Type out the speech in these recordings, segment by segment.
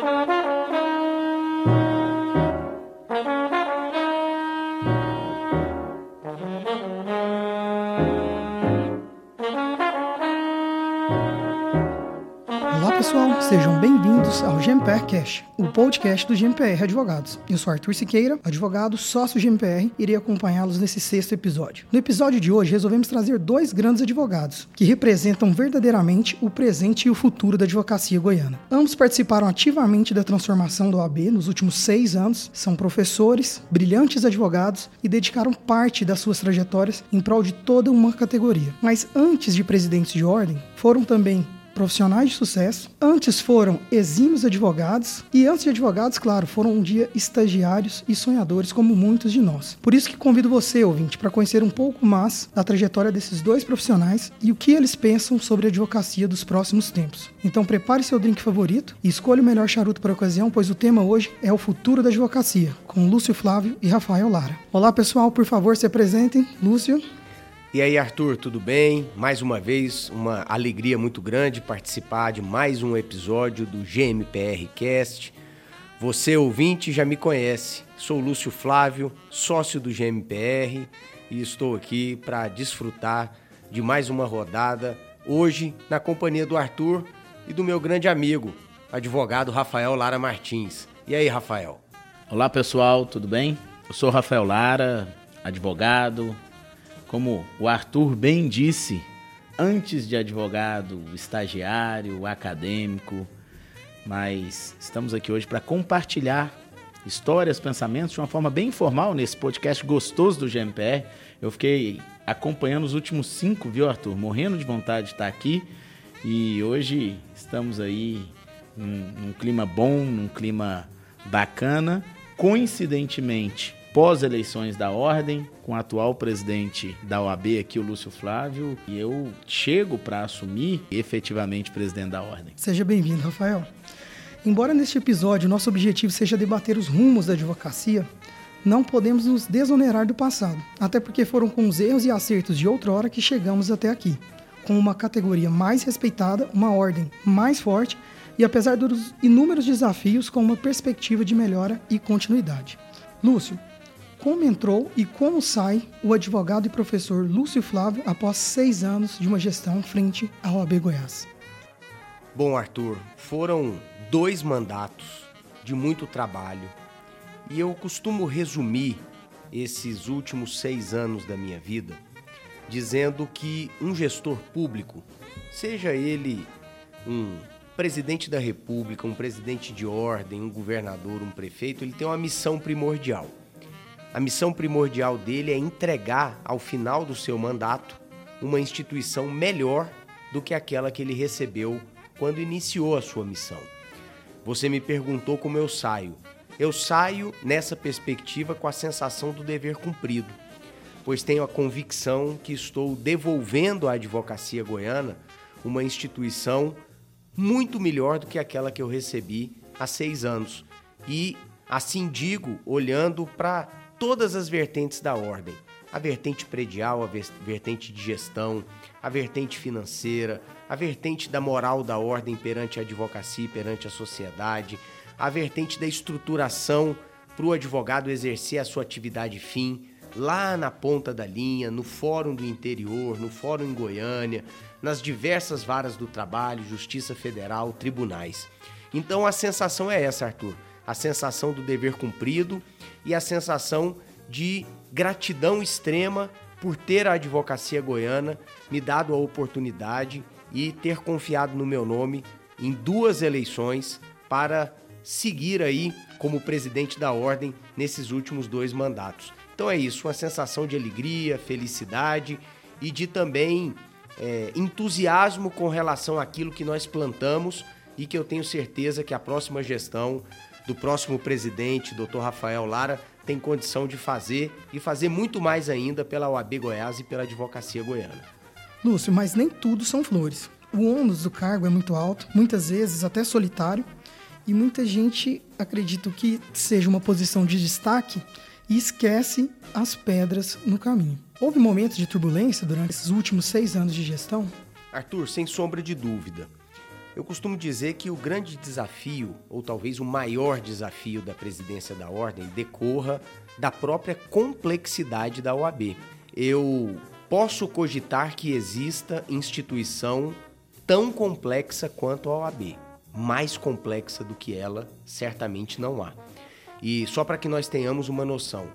pessoal, GMPR Cash, o podcast do GMPR Advogados. Eu sou Arthur Siqueira, advogado, sócio GMPR, e irei acompanhá-los nesse sexto episódio. No episódio de hoje, resolvemos trazer dois grandes advogados que representam verdadeiramente o presente e o futuro da advocacia goiana. Ambos participaram ativamente da transformação do OAB nos últimos seis anos, são professores, brilhantes advogados e dedicaram parte das suas trajetórias em prol de toda uma categoria. Mas antes de presidentes de ordem, foram também profissionais de sucesso. Antes foram exímios advogados e antes de advogados, claro, foram um dia estagiários e sonhadores como muitos de nós. Por isso que convido você, ouvinte, para conhecer um pouco mais da trajetória desses dois profissionais e o que eles pensam sobre a advocacia dos próximos tempos. Então prepare seu drink favorito e escolha o melhor charuto para a ocasião, pois o tema hoje é o futuro da advocacia, com Lúcio Flávio e Rafael Lara. Olá, pessoal, por favor, se apresentem. Lúcio. E aí, Arthur, tudo bem? Mais uma vez, uma alegria muito grande participar de mais um episódio do GMPR Cast. Você, ouvinte, já me conhece. Sou Lúcio Flávio, sócio do GMPR, e estou aqui para desfrutar de mais uma rodada, hoje na companhia do Arthur e do meu grande amigo, advogado Rafael Lara Martins. E aí, Rafael? Olá, pessoal, tudo bem? Eu sou Rafael Lara, advogado, como o Arthur bem disse, antes de advogado, estagiário, acadêmico, mas estamos aqui hoje para compartilhar histórias, pensamentos de uma forma bem informal nesse podcast gostoso do GMPR. Eu fiquei acompanhando os últimos cinco, viu, Arthur? Morrendo de vontade de estar aqui e hoje estamos aí num, num clima bom, num clima bacana. Coincidentemente, pós-eleições da Ordem, com o atual presidente da OAB aqui, o Lúcio Flávio, e eu chego para assumir efetivamente presidente da Ordem. Seja bem-vindo, Rafael. Embora neste episódio nosso objetivo seja debater os rumos da advocacia, não podemos nos desonerar do passado, até porque foram com os erros e acertos de outrora que chegamos até aqui, com uma categoria mais respeitada, uma ordem mais forte e, apesar dos inúmeros desafios, com uma perspectiva de melhora e continuidade. Lúcio, como entrou e como sai o advogado e professor Lúcio Flávio após seis anos de uma gestão frente à OAB Goiás? Bom, Arthur, foram dois mandatos de muito trabalho e eu costumo resumir esses últimos seis anos da minha vida dizendo que um gestor público, seja ele um presidente da república, um presidente de ordem, um governador, um prefeito, ele tem uma missão primordial a missão primordial dele é entregar, ao final do seu mandato, uma instituição melhor do que aquela que ele recebeu quando iniciou a sua missão. Você me perguntou como eu saio. Eu saio nessa perspectiva com a sensação do dever cumprido, pois tenho a convicção que estou devolvendo à advocacia goiana uma instituição muito melhor do que aquela que eu recebi há seis anos. E assim digo, olhando para todas as vertentes da ordem: a vertente predial, a vertente de gestão, a vertente financeira, a vertente da moral da ordem perante a advocacia perante a sociedade, a vertente da estruturação para o advogado exercer a sua atividade fim lá na ponta da linha, no Fórum do Interior, no Fórum em Goiânia, nas diversas varas do trabalho, Justiça Federal, tribunais. Então a sensação é essa, Arthur a sensação do dever cumprido e a sensação de gratidão extrema por ter a advocacia goiana me dado a oportunidade e ter confiado no meu nome em duas eleições para seguir aí como presidente da ordem nesses últimos dois mandatos. Então é isso, uma sensação de alegria, felicidade e de também é, entusiasmo com relação àquilo que nós plantamos e que eu tenho certeza que a próxima gestão do próximo presidente, Dr. Rafael Lara, tem condição de fazer e fazer muito mais ainda pela OAB Goiás e pela advocacia goiana. Lúcio, mas nem tudo são flores. O ônus do cargo é muito alto, muitas vezes até solitário, e muita gente acredita que seja uma posição de destaque e esquece as pedras no caminho. Houve momentos de turbulência durante esses últimos seis anos de gestão? Arthur, sem sombra de dúvida. Eu costumo dizer que o grande desafio, ou talvez o maior desafio da presidência da Ordem, decorra da própria complexidade da OAB. Eu posso cogitar que exista instituição tão complexa quanto a OAB. Mais complexa do que ela, certamente não há. E só para que nós tenhamos uma noção,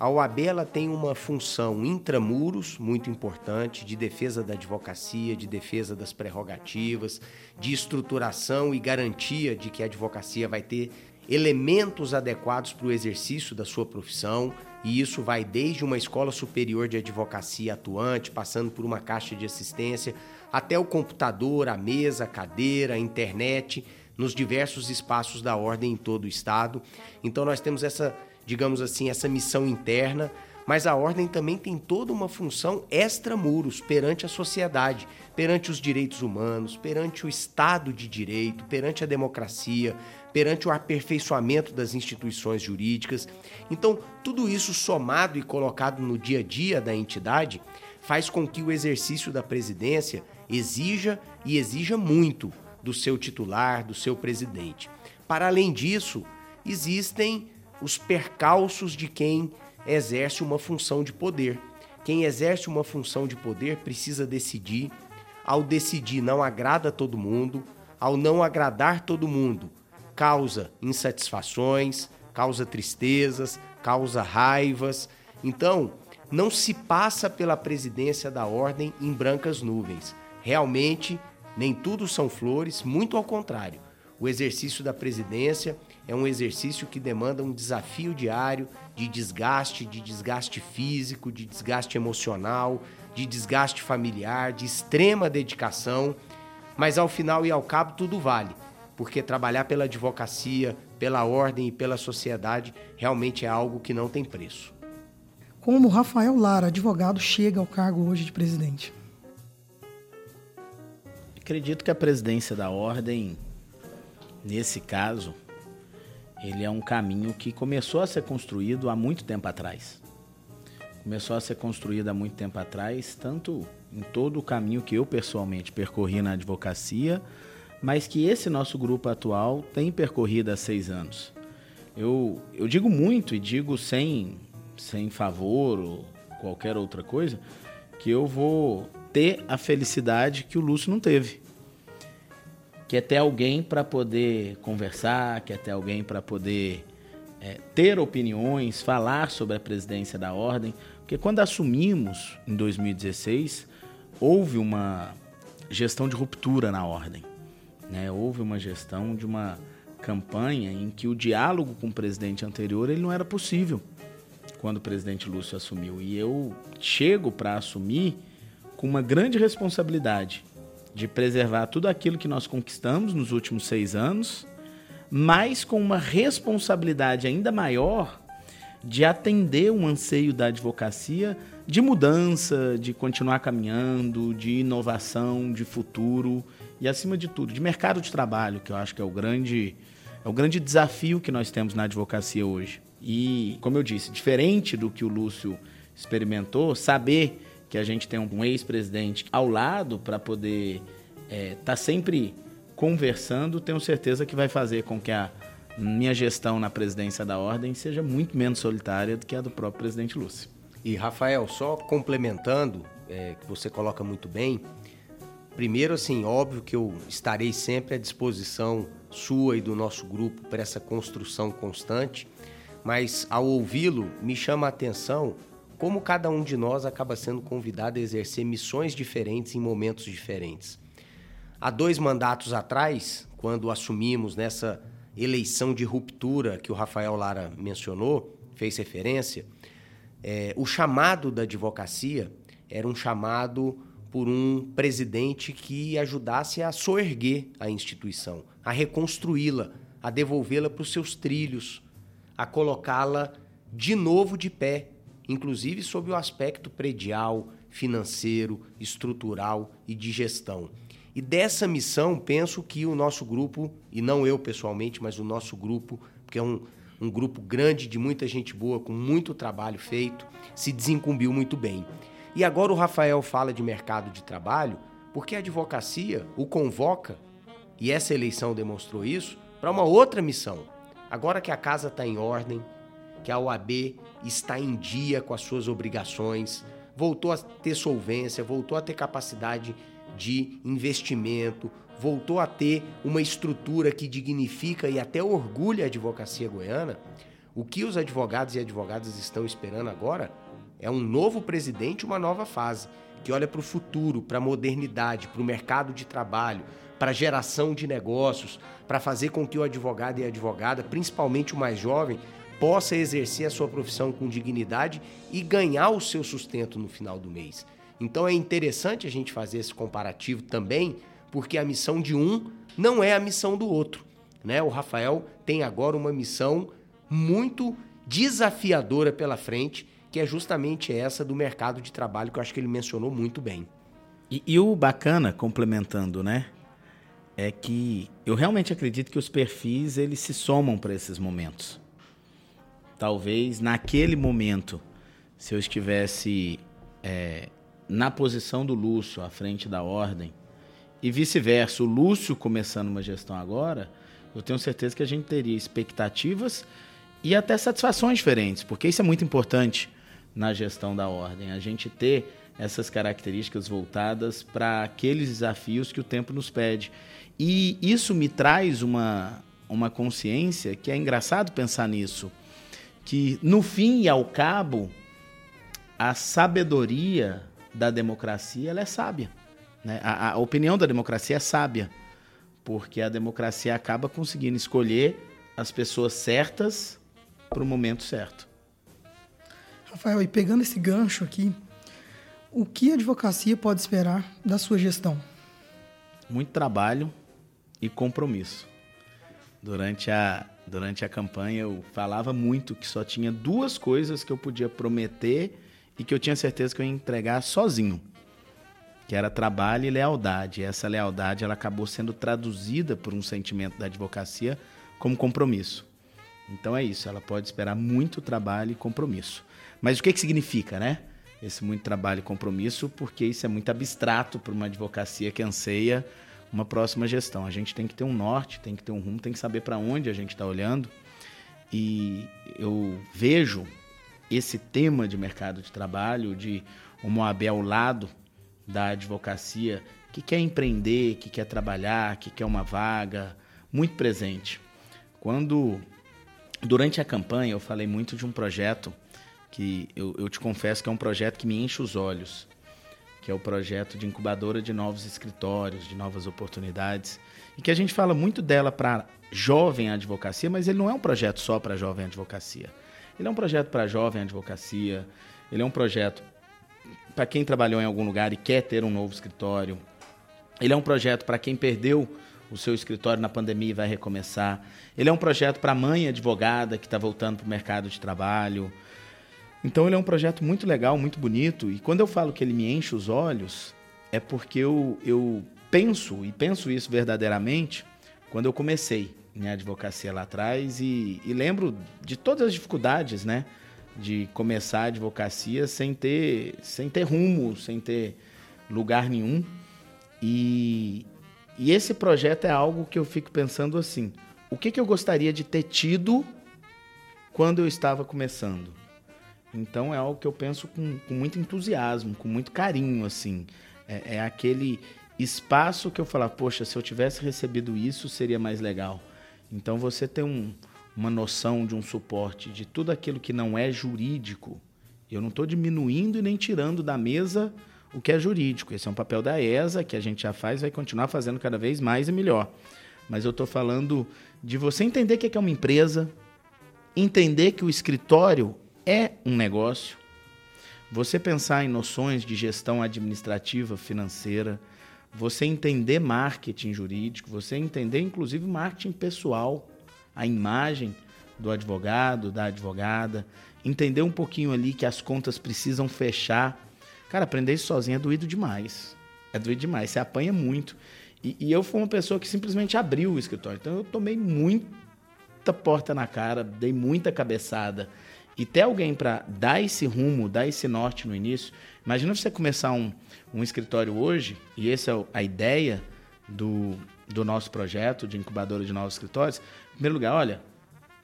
a OAB ela tem uma função intramuros muito importante de defesa da advocacia, de defesa das prerrogativas, de estruturação e garantia de que a advocacia vai ter elementos adequados para o exercício da sua profissão, e isso vai desde uma escola superior de advocacia atuante, passando por uma caixa de assistência, até o computador, a mesa, a cadeira, a internet, nos diversos espaços da ordem em todo o estado. Então nós temos essa digamos assim, essa missão interna, mas a ordem também tem toda uma função extramuros perante a sociedade, perante os direitos humanos, perante o Estado de Direito, perante a democracia, perante o aperfeiçoamento das instituições jurídicas. Então, tudo isso somado e colocado no dia a dia da entidade faz com que o exercício da presidência exija e exija muito do seu titular, do seu presidente. Para além disso, existem os percalços de quem exerce uma função de poder. Quem exerce uma função de poder precisa decidir. Ao decidir, não agrada todo mundo. Ao não agradar todo mundo, causa insatisfações, causa tristezas, causa raivas. Então, não se passa pela presidência da ordem em brancas nuvens. Realmente, nem tudo são flores, muito ao contrário. O exercício da presidência é um exercício que demanda um desafio diário de desgaste, de desgaste físico, de desgaste emocional, de desgaste familiar, de extrema dedicação, mas ao final e ao cabo tudo vale, porque trabalhar pela advocacia, pela ordem e pela sociedade realmente é algo que não tem preço. Como Rafael Lara, advogado, chega ao cargo hoje de presidente? Acredito que a presidência da ordem, nesse caso, ele é um caminho que começou a ser construído há muito tempo atrás. Começou a ser construído há muito tempo atrás, tanto em todo o caminho que eu pessoalmente percorri na advocacia, mas que esse nosso grupo atual tem percorrido há seis anos. Eu, eu digo muito e digo sem, sem favor ou qualquer outra coisa, que eu vou ter a felicidade que o Lúcio não teve quer ter alguém para poder conversar, quer ter alguém para poder é, ter opiniões, falar sobre a presidência da ordem. Porque quando assumimos em 2016, houve uma gestão de ruptura na ordem. Né? Houve uma gestão de uma campanha em que o diálogo com o presidente anterior ele não era possível quando o presidente Lúcio assumiu. E eu chego para assumir com uma grande responsabilidade de preservar tudo aquilo que nós conquistamos nos últimos seis anos, mas com uma responsabilidade ainda maior de atender um anseio da advocacia de mudança, de continuar caminhando, de inovação, de futuro e, acima de tudo, de mercado de trabalho, que eu acho que é o grande, é o grande desafio que nós temos na advocacia hoje. E, como eu disse, diferente do que o Lúcio experimentou, saber que a gente tem um ex-presidente ao lado para poder estar é, tá sempre conversando, tenho certeza que vai fazer com que a minha gestão na presidência da ordem seja muito menos solitária do que a do próprio presidente Lúcio. E Rafael, só complementando, é, que você coloca muito bem, primeiro assim, óbvio que eu estarei sempre à disposição sua e do nosso grupo para essa construção constante, mas ao ouvi-lo me chama a atenção como cada um de nós acaba sendo convidado a exercer missões diferentes em momentos diferentes. Há dois mandatos atrás, quando assumimos nessa eleição de ruptura que o Rafael Lara mencionou, fez referência, é, o chamado da advocacia era um chamado por um presidente que ajudasse a soerguer a instituição, a reconstruí-la, a devolvê-la para os seus trilhos, a colocá-la de novo de pé inclusive sob o aspecto predial, financeiro, estrutural e de gestão. E dessa missão, penso que o nosso grupo, e não eu pessoalmente, mas o nosso grupo, porque é um, um grupo grande de muita gente boa, com muito trabalho feito, se desincumbiu muito bem. E agora o Rafael fala de mercado de trabalho, porque a advocacia o convoca e essa eleição demonstrou isso, para uma outra missão. Agora que a casa está em ordem, que a OAB está em dia com as suas obrigações, voltou a ter solvência, voltou a ter capacidade de investimento, voltou a ter uma estrutura que dignifica e até orgulha a advocacia goiana, o que os advogados e advogadas estão esperando agora é um novo presidente, uma nova fase, que olha para o futuro, para a modernidade, para o mercado de trabalho, para a geração de negócios, para fazer com que o advogado e a advogada, principalmente o mais jovem, possa exercer a sua profissão com dignidade e ganhar o seu sustento no final do mês. Então é interessante a gente fazer esse comparativo também, porque a missão de um não é a missão do outro. Né? O Rafael tem agora uma missão muito desafiadora pela frente, que é justamente essa do mercado de trabalho, que eu acho que ele mencionou muito bem. E, e o bacana, complementando, né? É que eu realmente acredito que os perfis eles se somam para esses momentos. Talvez naquele momento, se eu estivesse é, na posição do Lúcio à frente da ordem e vice-versa, o Lúcio começando uma gestão agora, eu tenho certeza que a gente teria expectativas e até satisfações diferentes, porque isso é muito importante na gestão da ordem, a gente ter essas características voltadas para aqueles desafios que o tempo nos pede. E isso me traz uma, uma consciência que é engraçado pensar nisso que no fim e ao cabo a sabedoria da democracia ela é sábia. Né? A, a, opinião da democracia é sábia, porque a democracia acaba conseguindo escolher as pessoas certas para o momento certo. Rafael, e pegando esse gancho aqui, o que a advocacia pode esperar da sua gestão? Muito trabalho e compromisso. Durante a durante a campanha eu falava muito que só tinha duas coisas que eu podia prometer e que eu tinha certeza que eu ia entregar sozinho, que era trabalho e lealdade. E essa lealdade ela acabou sendo traduzida por um sentimento da advocacia como compromisso. Então é isso, ela pode esperar muito trabalho e compromisso. Mas o que, que significa, né? Esse muito trabalho e compromisso, porque isso é muito abstrato para uma advocacia que anseia uma próxima gestão. A gente tem que ter um norte, tem que ter um rumo, tem que saber para onde a gente está olhando. E eu vejo esse tema de mercado de trabalho, de uma OAB ao lado da advocacia, que quer empreender, que quer trabalhar, que quer uma vaga, muito presente. Quando, durante a campanha, eu falei muito de um projeto que eu, eu te confesso que é um projeto que me enche os olhos que é o projeto de incubadora de novos escritórios, de novas oportunidades, e que a gente fala muito dela para jovem advocacia, mas ele não é um projeto só para jovem advocacia. Ele é um projeto para jovem advocacia, ele é um projeto para quem trabalhou em algum lugar e quer ter um novo escritório. Ele é um projeto para quem perdeu o seu escritório na pandemia e vai recomeçar. Ele é um projeto para a mãe advogada que está voltando para o mercado de trabalho. Então ele é um projeto muito legal, muito bonito. E quando eu falo que ele me enche os olhos, é porque eu, eu penso, e penso isso verdadeiramente, quando eu comecei minha advocacia lá atrás e, e lembro de todas as dificuldades, né? De começar a advocacia sem ter, sem ter rumo, sem ter lugar nenhum. E, e esse projeto é algo que eu fico pensando assim: o que, que eu gostaria de ter tido quando eu estava começando? Então é algo que eu penso com, com muito entusiasmo, com muito carinho, assim. É, é, aquele espaço que eu falo, poxa, se eu tivesse recebido isso, seria mais legal. Então você tem um, uma noção de um suporte de tudo aquilo que não é jurídico. Eu não estou diminuindo e nem tirando da mesa o que é jurídico. Esse é um papel da ESA, que a gente já faz, vai continuar fazendo cada vez mais e melhor. Mas eu estou falando de você entender o que é uma empresa, entender que o escritório é um negócio. Você pensar em noções de gestão administrativa, financeira, você entender marketing jurídico, você entender inclusive marketing pessoal, a imagem do advogado, da advogada, entender um pouquinho ali que as contas precisam fechar. Cara, aprender isso sozinho é doído demais. É doído demais, você apanha muito. E, e eu fui uma pessoa que simplesmente abriu o escritório. Então eu tomei muita porta na cara, dei muita cabeçada e ter alguém para dar esse rumo, dar esse norte no início. Imagina você começar um, um escritório hoje, e essa é a ideia do, do nosso projeto de incubadora de novos escritórios, em primeiro lugar, olha,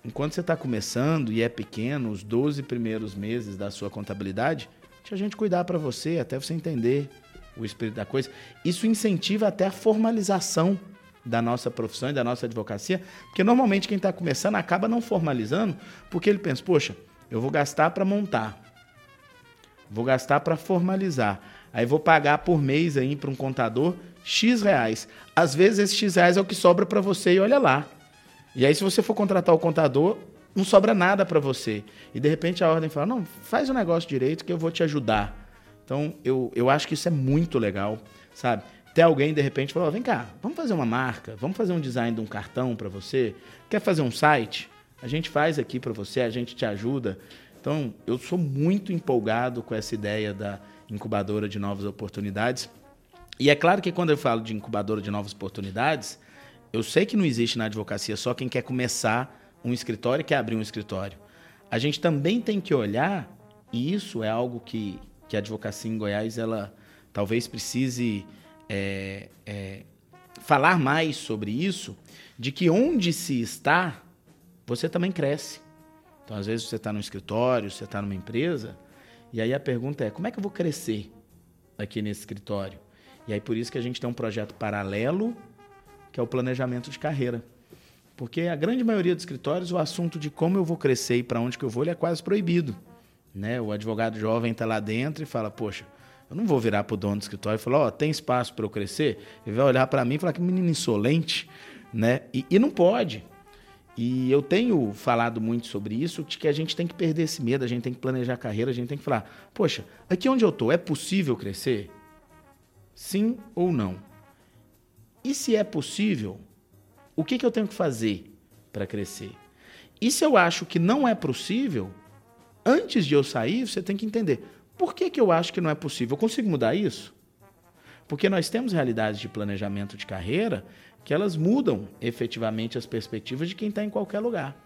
enquanto você está começando e é pequeno, os 12 primeiros meses da sua contabilidade, deixa a gente cuidar para você, até você entender o espírito da coisa. Isso incentiva até a formalização da nossa profissão e da nossa advocacia, porque normalmente quem está começando acaba não formalizando, porque ele pensa, poxa, eu vou gastar para montar, vou gastar para formalizar, aí vou pagar por mês aí para um contador X reais. Às vezes esse X reais é o que sobra para você e olha lá. E aí se você for contratar o contador, não sobra nada para você. E de repente a ordem fala, não, faz o negócio direito que eu vou te ajudar. Então eu, eu acho que isso é muito legal, sabe? Até alguém de repente falou: vem cá, vamos fazer uma marca, vamos fazer um design de um cartão para você. Quer fazer um site? A gente faz aqui para você, a gente te ajuda. Então, eu sou muito empolgado com essa ideia da incubadora de novas oportunidades. E é claro que quando eu falo de incubadora de novas oportunidades, eu sei que não existe na advocacia só quem quer começar um escritório e quer abrir um escritório. A gente também tem que olhar, e isso é algo que, que a advocacia em Goiás ela talvez precise é, é, falar mais sobre isso, de que onde se está, você também cresce. Então, às vezes, você está no escritório, você está numa empresa, e aí a pergunta é: como é que eu vou crescer aqui nesse escritório? E aí, por isso que a gente tem um projeto paralelo, que é o planejamento de carreira. Porque a grande maioria dos escritórios, o assunto de como eu vou crescer e para onde que eu vou, é quase proibido. Né? O advogado jovem está lá dentro e fala: Poxa, eu não vou virar para o dono do escritório e falar, ó, oh, tem espaço para eu crescer? Ele vai olhar para mim e falar que menino insolente, né? E, e, não pode. E eu tenho falado muito sobre isso, de que a gente tem que perder esse medo, a gente tem que planejar a carreira, a gente tem que falar, poxa, aqui onde eu estou, é possível crescer? Sim ou não? E se é possível, o que, que eu tenho que fazer para crescer? E se eu acho que não é possível, antes de eu sair, você tem que entender por que, que eu acho que não é possível? Eu consigo mudar isso? Porque nós temos realidades de planejamento de carreira que elas mudam efetivamente as perspectivas de quem está em qualquer lugar.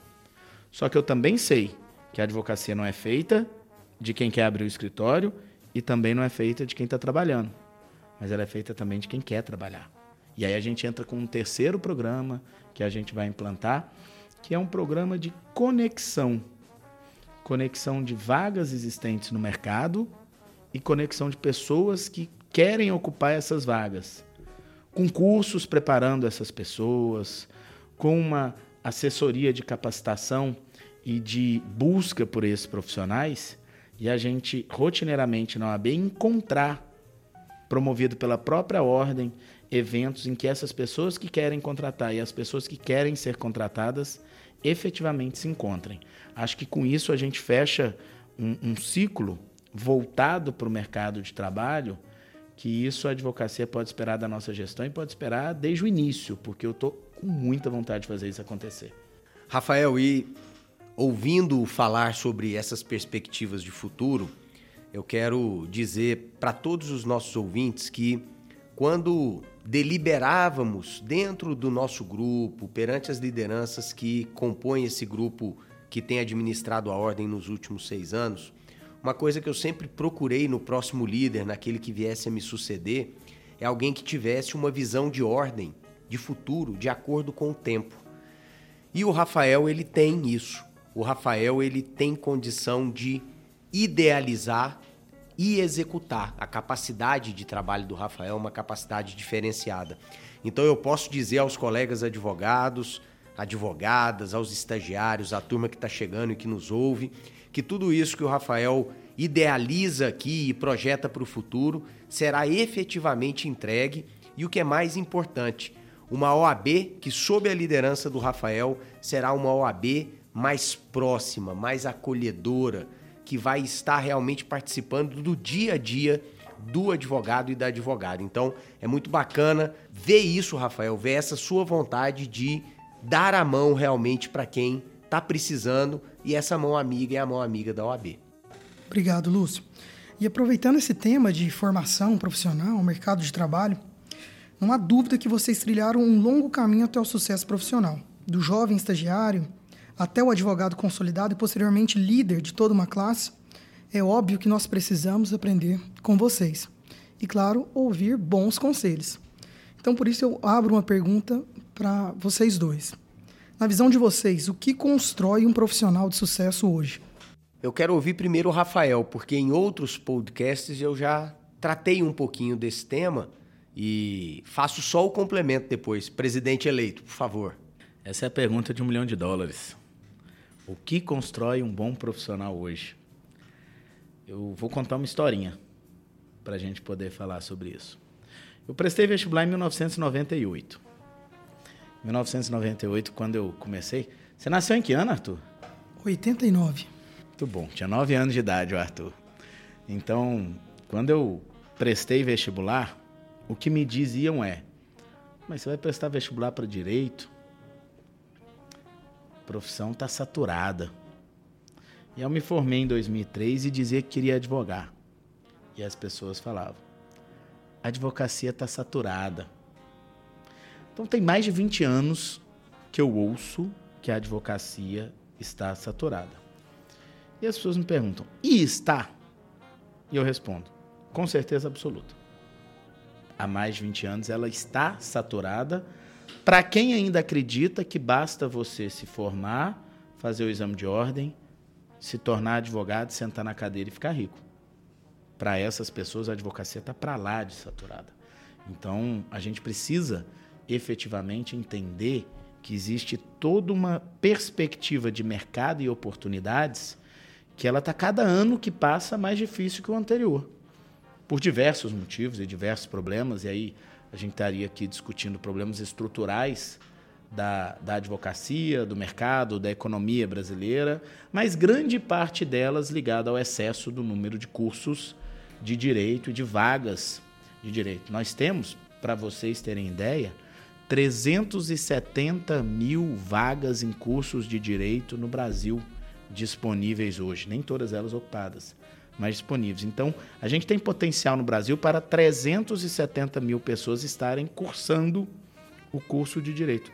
Só que eu também sei que a advocacia não é feita de quem quer abrir o escritório e também não é feita de quem está trabalhando, mas ela é feita também de quem quer trabalhar. E aí a gente entra com um terceiro programa que a gente vai implantar, que é um programa de conexão conexão de vagas existentes no mercado e conexão de pessoas que querem ocupar essas vagas. Com cursos preparando essas pessoas, com uma assessoria de capacitação e de busca por esses profissionais, e a gente rotineiramente na OAB encontrar, promovido pela própria ordem, eventos em que essas pessoas que querem contratar e as pessoas que querem ser contratadas efetivamente se encontrem. Acho que com isso a gente fecha um, um ciclo voltado para o mercado de trabalho, que isso a advocacia pode esperar da nossa gestão e pode esperar desde o início, porque eu estou com muita vontade de fazer isso acontecer. Rafael, e ouvindo falar sobre essas perspectivas de futuro, eu quero dizer para todos os nossos ouvintes que quando deliberávamos dentro do nosso grupo, perante as lideranças que compõem esse grupo que tem administrado a ordem nos últimos seis anos, uma coisa que eu sempre procurei no próximo líder, naquele que viesse a me suceder, é alguém que tivesse uma visão de ordem, de futuro, de acordo com o tempo. E o Rafael, ele tem isso. O Rafael, ele tem condição de idealizar e executar. A capacidade de trabalho do Rafael é uma capacidade diferenciada. Então eu posso dizer aos colegas advogados, advogadas, aos estagiários, à turma que está chegando e que nos ouve, que tudo isso que o Rafael idealiza aqui e projeta para o futuro será efetivamente entregue e o que é mais importante, uma OAB que, sob a liderança do Rafael, será uma OAB mais próxima, mais acolhedora, que vai estar realmente participando do dia a dia do advogado e da advogada. Então, é muito bacana ver isso, Rafael, ver essa sua vontade de dar a mão realmente para quem está precisando e essa mão amiga é a mão amiga da OAB. Obrigado, Lúcio. E aproveitando esse tema de formação profissional, mercado de trabalho, não há dúvida que vocês trilharam um longo caminho até o sucesso profissional. Do jovem estagiário até o advogado consolidado e posteriormente líder de toda uma classe, é óbvio que nós precisamos aprender com vocês. E, claro, ouvir bons conselhos. Então, por isso, eu abro uma pergunta para vocês dois. Na visão de vocês, o que constrói um profissional de sucesso hoje? Eu quero ouvir primeiro o Rafael, porque em outros podcasts eu já tratei um pouquinho desse tema e faço só o complemento depois. Presidente eleito, por favor. Essa é a pergunta de um milhão de dólares. O que constrói um bom profissional hoje? Eu vou contar uma historinha para a gente poder falar sobre isso. Eu prestei vestibular em 1998. Em 1998, quando eu comecei. Você nasceu em que ano, Arthur? 89. Muito bom. Tinha 9 anos de idade, o Arthur. Então, quando eu prestei vestibular, o que me diziam é: Mas você vai prestar vestibular para direito? A profissão está saturada. E eu me formei em 2003 e dizia que queria advogar. E as pessoas falavam: a advocacia está saturada. Então tem mais de 20 anos que eu ouço que a advocacia está saturada. E as pessoas me perguntam: e está? E eu respondo: com certeza absoluta. Há mais de 20 anos ela está saturada. Para quem ainda acredita que basta você se formar, fazer o exame de ordem, se tornar advogado, sentar na cadeira e ficar rico. Para essas pessoas, a advocacia está para lá de saturada. Então, a gente precisa efetivamente entender que existe toda uma perspectiva de mercado e oportunidades que ela está cada ano que passa mais difícil que o anterior. Por diversos motivos e diversos problemas, e aí a gente estaria aqui discutindo problemas estruturais da, da advocacia, do mercado, da economia brasileira, mas grande parte delas ligada ao excesso do número de cursos de direito e de vagas de direito. Nós temos, para vocês terem ideia, 370 mil vagas em cursos de direito no Brasil disponíveis hoje, nem todas elas ocupadas, mas disponíveis. Então, a gente tem potencial no Brasil para 370 mil pessoas estarem cursando o curso de direito.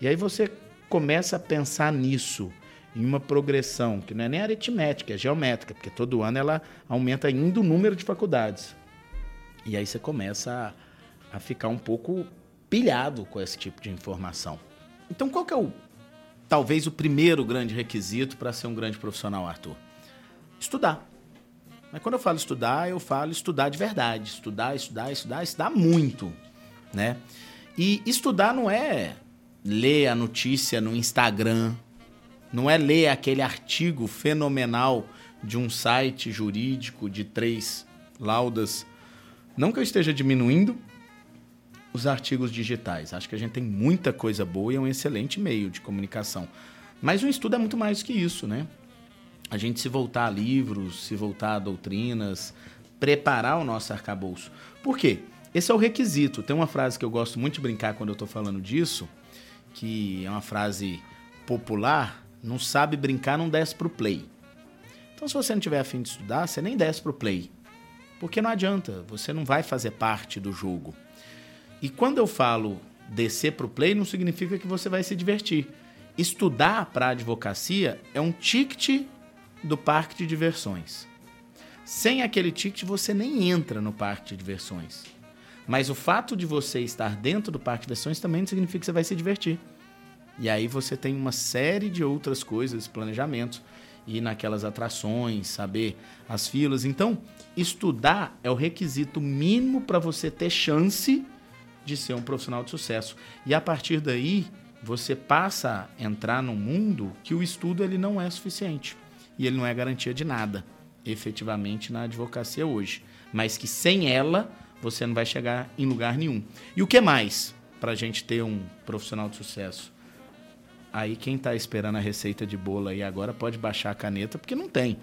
E aí você começa a pensar nisso, em uma progressão que não é nem aritmética, é geométrica, porque todo ano ela aumenta ainda o número de faculdades. E aí você começa a, a ficar um pouco pilhado com esse tipo de informação. Então, qual que é o talvez o primeiro grande requisito para ser um grande profissional, Arthur? Estudar. Mas quando eu falo estudar, eu falo estudar de verdade, estudar, estudar, estudar, estudar muito, né? E estudar não é ler a notícia no Instagram, não é ler aquele artigo fenomenal de um site jurídico de três laudas. Não que eu esteja diminuindo os artigos digitais. Acho que a gente tem muita coisa boa e é um excelente meio de comunicação. Mas o estudo é muito mais que isso, né? A gente se voltar a livros, se voltar a doutrinas, preparar o nosso arcabouço. Por quê? Esse é o requisito. Tem uma frase que eu gosto muito de brincar quando eu estou falando disso, que é uma frase popular, não sabe brincar, não desce pro play. Então, se você não tiver afim de estudar, você nem desce pro play. Porque não adianta, você não vai fazer parte do jogo. E quando eu falo descer pro play, não significa que você vai se divertir. Estudar para advocacia é um ticket do parque de diversões. Sem aquele ticket, você nem entra no parque de diversões. Mas o fato de você estar dentro do parque de diversões também não significa que você vai se divertir. E aí você tem uma série de outras coisas, planejamentos, ir naquelas atrações, saber as filas. Então, estudar é o requisito mínimo para você ter chance de ser um profissional de sucesso. E a partir daí, você passa a entrar num mundo que o estudo ele não é suficiente. E ele não é garantia de nada, efetivamente, na advocacia hoje. Mas que sem ela, você não vai chegar em lugar nenhum. E o que mais para a gente ter um profissional de sucesso? Aí quem está esperando a receita de bolo aí agora pode baixar a caneta, porque não tem,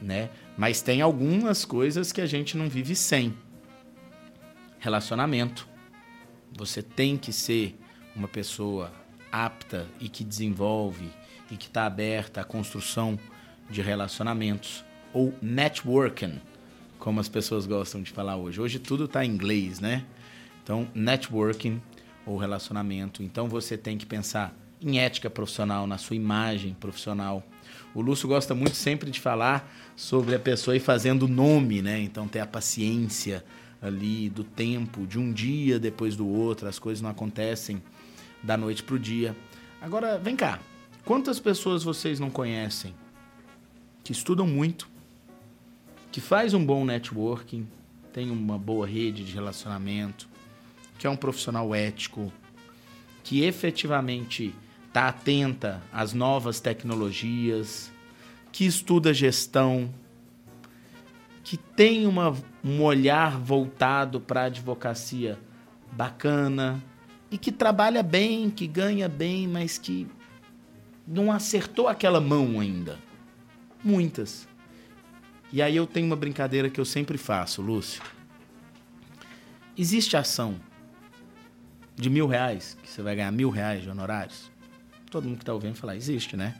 né? Mas tem algumas coisas que a gente não vive sem. Relacionamento. Você tem que ser uma pessoa apta e que desenvolve e que está aberta à construção de relacionamentos ou networking como as pessoas gostam de falar hoje. Hoje tudo está em inglês, né? Então, networking ou relacionamento. Então, você tem que pensar em ética profissional, na sua imagem profissional. O Lúcio gosta muito sempre de falar sobre a pessoa ir fazendo nome, né? Então, ter a paciência, ali do tempo, de um dia depois do outro, as coisas não acontecem da noite para o dia. Agora, vem cá, quantas pessoas vocês não conhecem que estudam muito, que faz um bom networking, tem uma boa rede de relacionamento, que é um profissional ético, que efetivamente está atenta às novas tecnologias, que estuda gestão, que tem uma, um olhar voltado para a advocacia bacana e que trabalha bem, que ganha bem, mas que não acertou aquela mão ainda. Muitas. E aí eu tenho uma brincadeira que eu sempre faço, Lúcio. Existe ação de mil reais, que você vai ganhar mil reais de honorários? Todo mundo que está ouvindo falar, existe, né?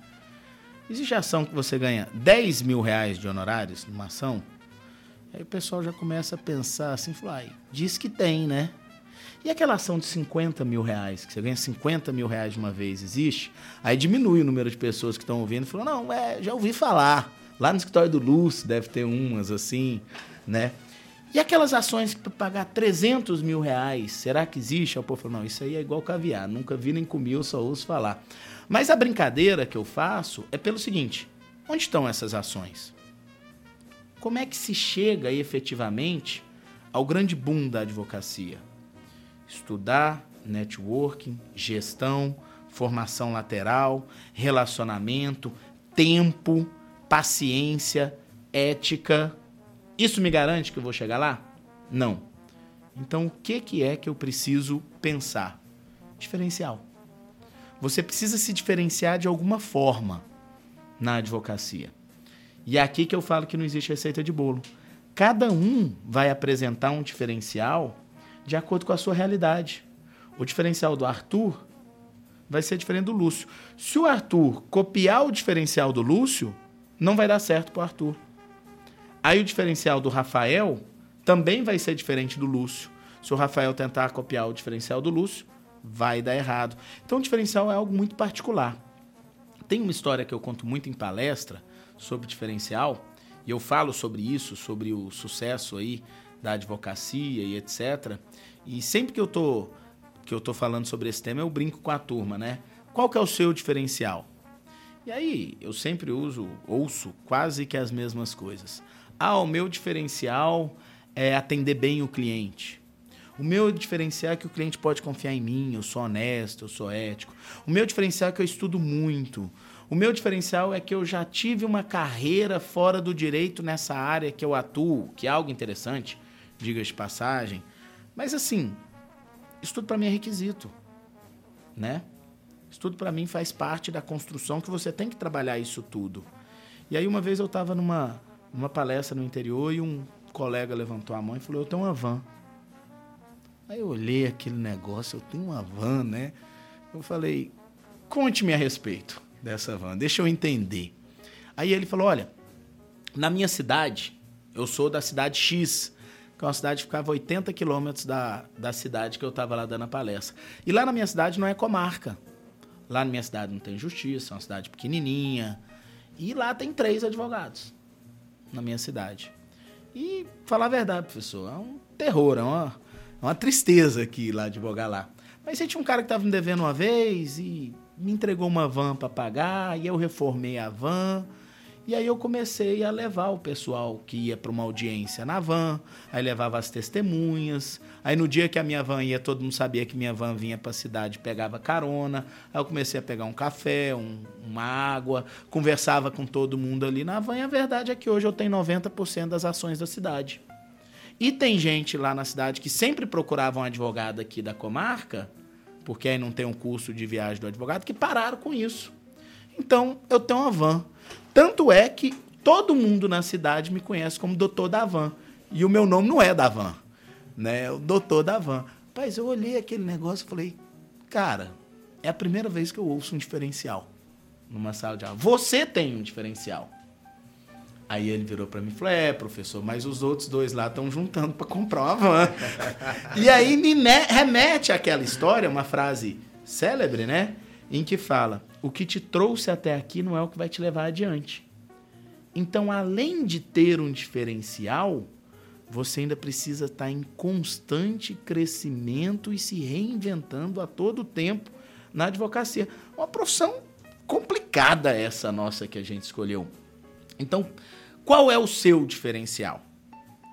Existe ação que você ganha 10 mil reais de honorários numa ação? Aí o pessoal já começa a pensar assim, falar, diz que tem, né? E aquela ação de 50 mil reais, que você ganha 50 mil reais de uma vez, existe? Aí diminui o número de pessoas que estão ouvindo e falam, não, é, já ouvi falar. Lá no escritório do Lúcio deve ter umas assim, né? E aquelas ações para pagar 300 mil reais, será que existe? Aí o povo falou, não, isso aí é igual caviar, nunca vi nem comi, eu só ouço falar. Mas a brincadeira que eu faço é pelo seguinte, onde estão essas ações? Como é que se chega efetivamente ao grande boom da advocacia? Estudar, networking, gestão, formação lateral, relacionamento, tempo, paciência, ética, isso me garante que eu vou chegar lá? Não. Então, o que, que é que eu preciso pensar? Diferencial. Você precisa se diferenciar de alguma forma na advocacia. E é aqui que eu falo que não existe receita de bolo. Cada um vai apresentar um diferencial de acordo com a sua realidade. O diferencial do Arthur vai ser diferente do Lúcio. Se o Arthur copiar o diferencial do Lúcio, não vai dar certo para o Arthur. Aí o diferencial do Rafael também vai ser diferente do Lúcio. Se o Rafael tentar copiar o diferencial do Lúcio, vai dar errado. Então o diferencial é algo muito particular. Tem uma história que eu conto muito em palestra sobre diferencial, e eu falo sobre isso, sobre o sucesso aí da advocacia e etc. E sempre que eu tô que eu tô falando sobre esse tema, eu brinco com a turma, né? Qual que é o seu diferencial? E aí, eu sempre uso, ouço quase que as mesmas coisas. Ah, o meu diferencial é atender bem o cliente. O meu diferencial é que o cliente pode confiar em mim, eu sou honesto, eu sou ético. O meu diferencial é que eu estudo muito. O meu diferencial é que eu já tive uma carreira fora do direito nessa área que eu atuo, que é algo interessante, diga de passagem. Mas assim, estudo para mim é requisito, né? Estudo para mim faz parte da construção que você tem que trabalhar isso tudo. E aí uma vez eu estava numa uma palestra no interior e um colega levantou a mão e falou: Eu tenho uma van. Aí eu olhei aquele negócio, eu tenho uma van, né? Eu falei: Conte-me a respeito dessa van, deixa eu entender. Aí ele falou: Olha, na minha cidade, eu sou da cidade X, que é uma cidade que ficava 80 quilômetros da, da cidade que eu estava lá dando a palestra. E lá na minha cidade não é comarca. Lá na minha cidade não tem justiça, é uma cidade pequenininha. E lá tem três advogados na minha cidade. E falar a verdade, professor, é um terror, é uma, é uma tristeza aqui lá advogar lá. Mas você tinha um cara que estava me devendo uma vez e me entregou uma van para pagar, e eu reformei a van. E aí eu comecei a levar o pessoal que ia para uma audiência na van, aí levava as testemunhas. Aí no dia que a minha van ia, todo mundo sabia que minha van vinha para a cidade, pegava carona. Aí eu comecei a pegar um café, um, uma água, conversava com todo mundo ali na van. E a verdade é que hoje eu tenho 90% das ações da cidade. E tem gente lá na cidade que sempre procurava um advogado aqui da comarca, porque aí não tem um curso de viagem do advogado, que pararam com isso. Então eu tenho uma van tanto é que todo mundo na cidade me conhece como Doutor Davan. E o meu nome não é Davan, né? É o Doutor Davan. Mas eu olhei aquele negócio e falei, cara, é a primeira vez que eu ouço um diferencial numa sala de aula. Você tem um diferencial. Aí ele virou para mim e falou: É, professor, mas os outros dois lá estão juntando para comprar uma van. e aí me remete àquela história, uma frase célebre, né? Em que fala: o que te trouxe até aqui não é o que vai te levar adiante. Então, além de ter um diferencial, você ainda precisa estar em constante crescimento e se reinventando a todo tempo na advocacia. Uma profissão complicada essa nossa que a gente escolheu. Então, qual é o seu diferencial?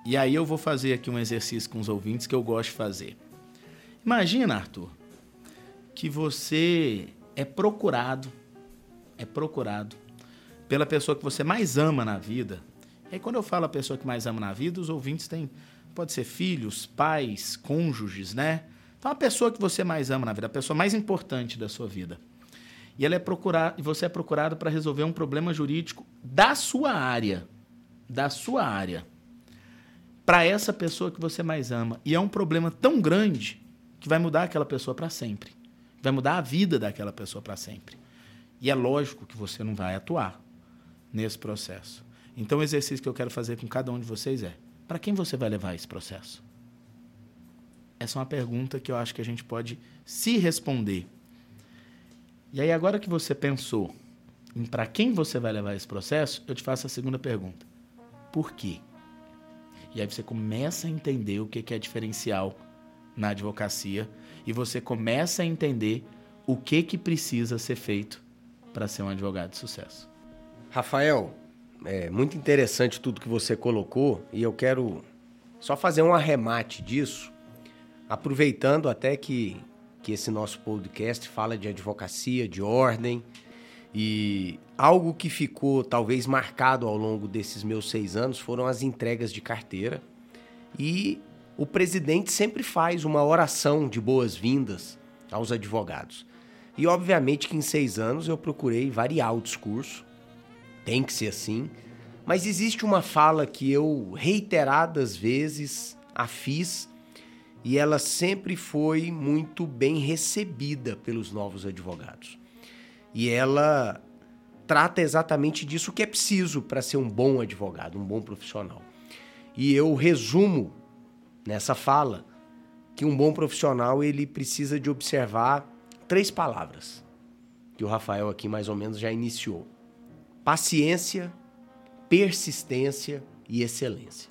E aí eu vou fazer aqui um exercício com os ouvintes que eu gosto de fazer. Imagina, Arthur, que você é procurado, é procurado pela pessoa que você mais ama na vida. E aí quando eu falo a pessoa que mais ama na vida, os ouvintes têm, pode ser filhos, pais, cônjuges, né? Então a pessoa que você mais ama na vida, a pessoa mais importante da sua vida. E ela é procurada, e você é procurado para resolver um problema jurídico da sua área, da sua área. Para essa pessoa que você mais ama. E é um problema tão grande que vai mudar aquela pessoa para sempre. Vai mudar a vida daquela pessoa para sempre. E é lógico que você não vai atuar nesse processo. Então, o exercício que eu quero fazer com cada um de vocês é: para quem você vai levar esse processo? Essa é uma pergunta que eu acho que a gente pode se responder. E aí, agora que você pensou em para quem você vai levar esse processo, eu te faço a segunda pergunta: por quê? E aí você começa a entender o que é diferencial na advocacia e você começa a entender o que, que precisa ser feito para ser um advogado de sucesso. Rafael, é muito interessante tudo que você colocou e eu quero só fazer um arremate disso, aproveitando até que, que esse nosso podcast fala de advocacia, de ordem e algo que ficou talvez marcado ao longo desses meus seis anos foram as entregas de carteira e o presidente sempre faz uma oração de boas-vindas aos advogados. E obviamente que em seis anos eu procurei variar o discurso, tem que ser assim, mas existe uma fala que eu reiteradas vezes a fiz e ela sempre foi muito bem recebida pelos novos advogados. E ela trata exatamente disso que é preciso para ser um bom advogado, um bom profissional. E eu resumo nessa fala que um bom profissional ele precisa de observar três palavras que o Rafael aqui mais ou menos já iniciou: paciência, persistência e excelência.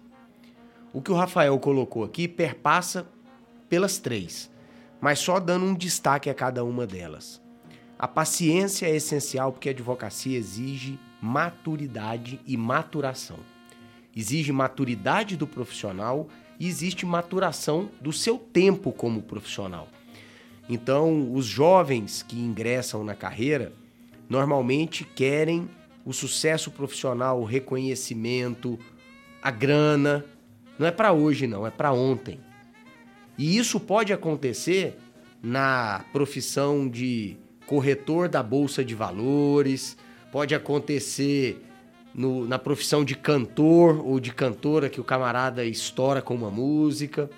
O que o Rafael colocou aqui perpassa pelas três, mas só dando um destaque a cada uma delas. A paciência é essencial porque a advocacia exige maturidade e maturação. Exige maturidade do profissional e existe maturação do seu tempo como profissional. Então, os jovens que ingressam na carreira normalmente querem o sucesso profissional, o reconhecimento, a grana. Não é para hoje, não, é para ontem. E isso pode acontecer na profissão de corretor da bolsa de valores, pode acontecer no, na profissão de cantor ou de cantora que o camarada estoura com uma música.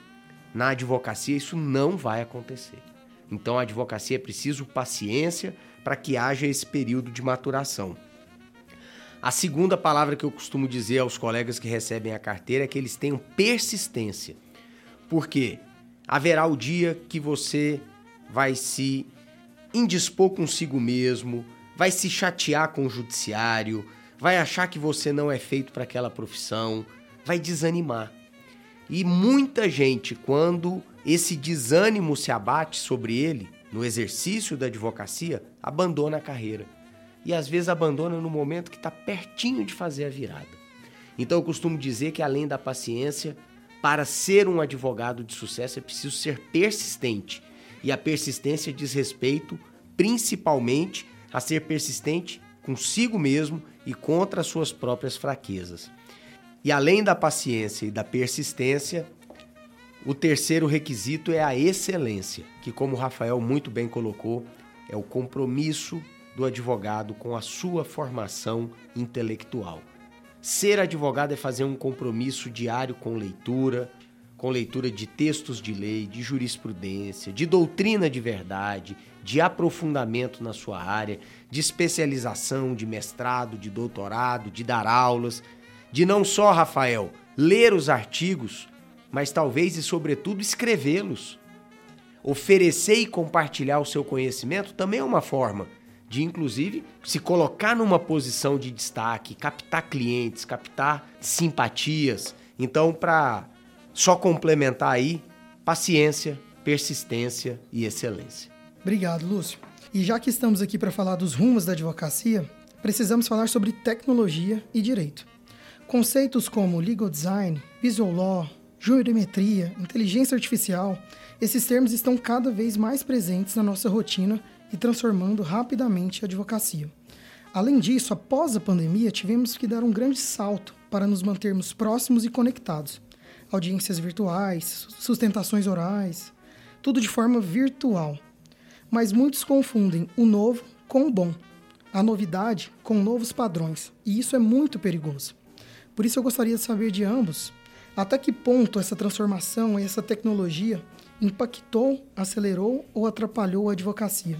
Na advocacia isso não vai acontecer. Então a advocacia é preciso paciência para que haja esse período de maturação. A segunda palavra que eu costumo dizer aos colegas que recebem a carteira é que eles tenham persistência. Porque haverá o dia que você vai se indispor consigo mesmo, vai se chatear com o judiciário, vai achar que você não é feito para aquela profissão, vai desanimar. E muita gente, quando esse desânimo se abate sobre ele, no exercício da advocacia, abandona a carreira. E às vezes abandona no momento que está pertinho de fazer a virada. Então eu costumo dizer que além da paciência, para ser um advogado de sucesso é preciso ser persistente. E a persistência diz respeito principalmente a ser persistente consigo mesmo e contra as suas próprias fraquezas. E além da paciência e da persistência, o terceiro requisito é a excelência, que, como Rafael muito bem colocou, é o compromisso do advogado com a sua formação intelectual. Ser advogado é fazer um compromisso diário com leitura, com leitura de textos de lei, de jurisprudência, de doutrina de verdade, de aprofundamento na sua área, de especialização, de mestrado, de doutorado, de dar aulas, de não só, Rafael, ler os artigos, mas talvez e sobretudo escrevê-los. Oferecer e compartilhar o seu conhecimento também é uma forma de, inclusive, se colocar numa posição de destaque, captar clientes, captar simpatias. Então, para Só complementar aí paciência, persistência e excelência. Obrigado, Lúcio. E já que estamos aqui para falar dos rumos da advocacia, precisamos falar sobre tecnologia e direito. Conceitos como legal design, visual law, jurimetria, inteligência artificial, esses termos estão cada vez mais presentes na nossa rotina e transformando rapidamente a advocacia. Além disso, após a pandemia, tivemos que dar um grande salto para nos mantermos próximos e conectados. Audiências virtuais, sustentações orais, tudo de forma virtual. Mas muitos confundem o novo com o bom, a novidade com novos padrões, e isso é muito perigoso. Por isso eu gostaria de saber de ambos até que ponto essa transformação e essa tecnologia impactou, acelerou ou atrapalhou a advocacia.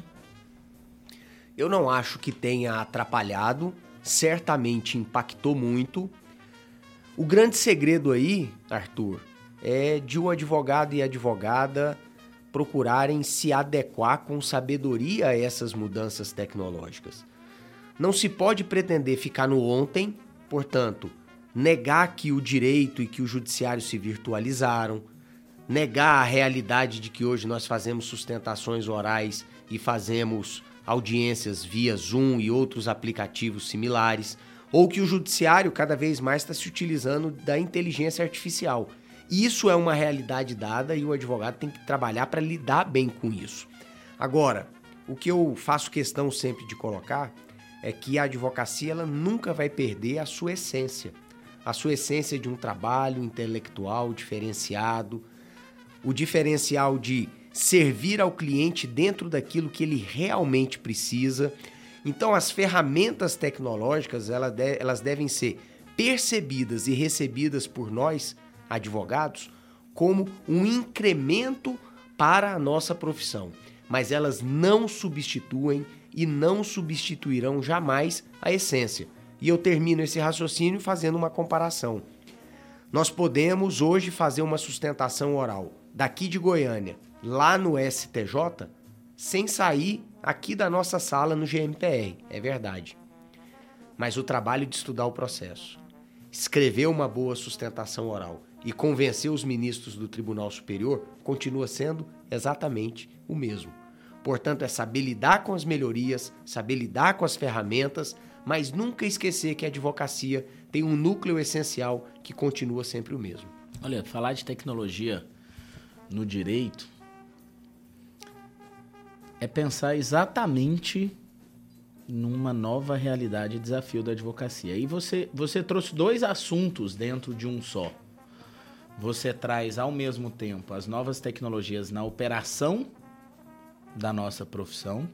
Eu não acho que tenha atrapalhado, certamente impactou muito. O grande segredo aí, Arthur, é de o advogado e a advogada procurarem se adequar com sabedoria a essas mudanças tecnológicas. Não se pode pretender ficar no ontem, portanto, negar que o direito e que o judiciário se virtualizaram, negar a realidade de que hoje nós fazemos sustentações orais e fazemos audiências via Zoom e outros aplicativos similares, ou que o judiciário cada vez mais está se utilizando da inteligência artificial. Isso é uma realidade dada e o advogado tem que trabalhar para lidar bem com isso. Agora, o que eu faço questão sempre de colocar é que a advocacia ela nunca vai perder a sua essência, a sua essência de um trabalho intelectual diferenciado, o diferencial de servir ao cliente dentro daquilo que ele realmente precisa. Então, as ferramentas tecnológicas elas devem ser percebidas e recebidas por nós, advogados, como um incremento para a nossa profissão, mas elas não substituem e não substituirão jamais a essência. E eu termino esse raciocínio fazendo uma comparação. Nós podemos hoje fazer uma sustentação oral daqui de Goiânia lá no STJ sem sair aqui da nossa sala no GMPR, é verdade. Mas o trabalho de estudar o processo, escrever uma boa sustentação oral e convencer os ministros do Tribunal Superior continua sendo exatamente o mesmo. Portanto, é saber lidar com as melhorias, saber lidar com as ferramentas, mas nunca esquecer que a advocacia tem um núcleo essencial que continua sempre o mesmo. Olha, falar de tecnologia no direito é pensar exatamente numa nova realidade e desafio da advocacia. E você, você trouxe dois assuntos dentro de um só. Você traz ao mesmo tempo as novas tecnologias na operação da nossa profissão.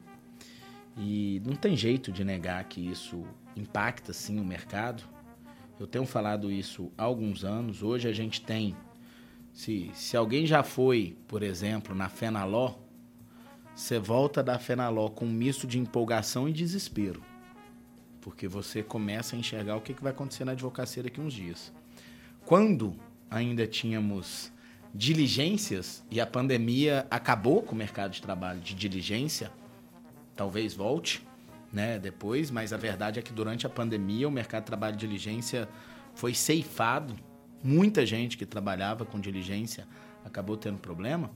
E não tem jeito de negar que isso impacta sim o mercado. Eu tenho falado isso há alguns anos. Hoje a gente tem. Se, se alguém já foi, por exemplo, na Fenaló, você volta da Fenaló com um misto de empolgação e desespero. Porque você começa a enxergar o que vai acontecer na advocacia daqui uns dias. Quando ainda tínhamos diligências e a pandemia acabou com o mercado de trabalho de diligência, talvez volte, né, depois, mas a verdade é que durante a pandemia o mercado de trabalho de diligência foi ceifado. Muita gente que trabalhava com diligência acabou tendo problema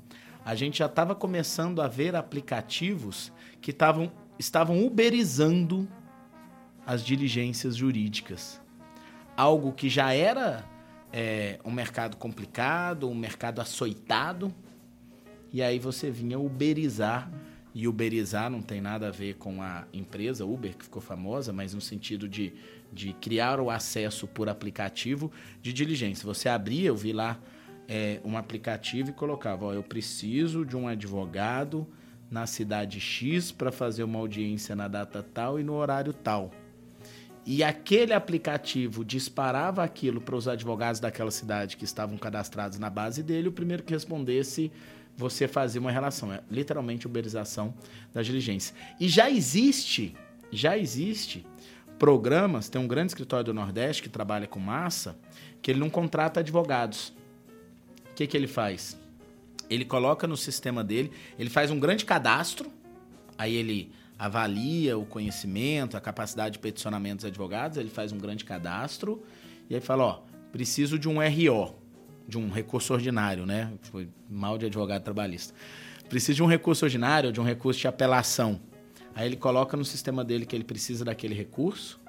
a gente já estava começando a ver aplicativos que tavam, estavam uberizando as diligências jurídicas. Algo que já era é, um mercado complicado, um mercado açoitado, e aí você vinha uberizar. E uberizar não tem nada a ver com a empresa Uber, que ficou famosa, mas no sentido de, de criar o acesso por aplicativo de diligência. Você abria, eu vi lá é, um aplicativo e colocava: ó, eu preciso de um advogado na cidade X para fazer uma audiência na data tal e no horário tal. E aquele aplicativo disparava aquilo para os advogados daquela cidade que estavam cadastrados na base dele, o primeiro que respondesse, você fazia uma relação. É literalmente uberização da diligência. E já existe, já existe programas, tem um grande escritório do Nordeste que trabalha com massa, que ele não contrata advogados o que, que ele faz? Ele coloca no sistema dele, ele faz um grande cadastro, aí ele avalia o conhecimento, a capacidade de peticionamento dos advogados, ele faz um grande cadastro e aí fala, ó, preciso de um RO. de um recurso ordinário, né? Foi mal de advogado trabalhista. Precisa de um recurso ordinário, de um recurso de apelação. Aí ele coloca no sistema dele que ele precisa daquele recurso.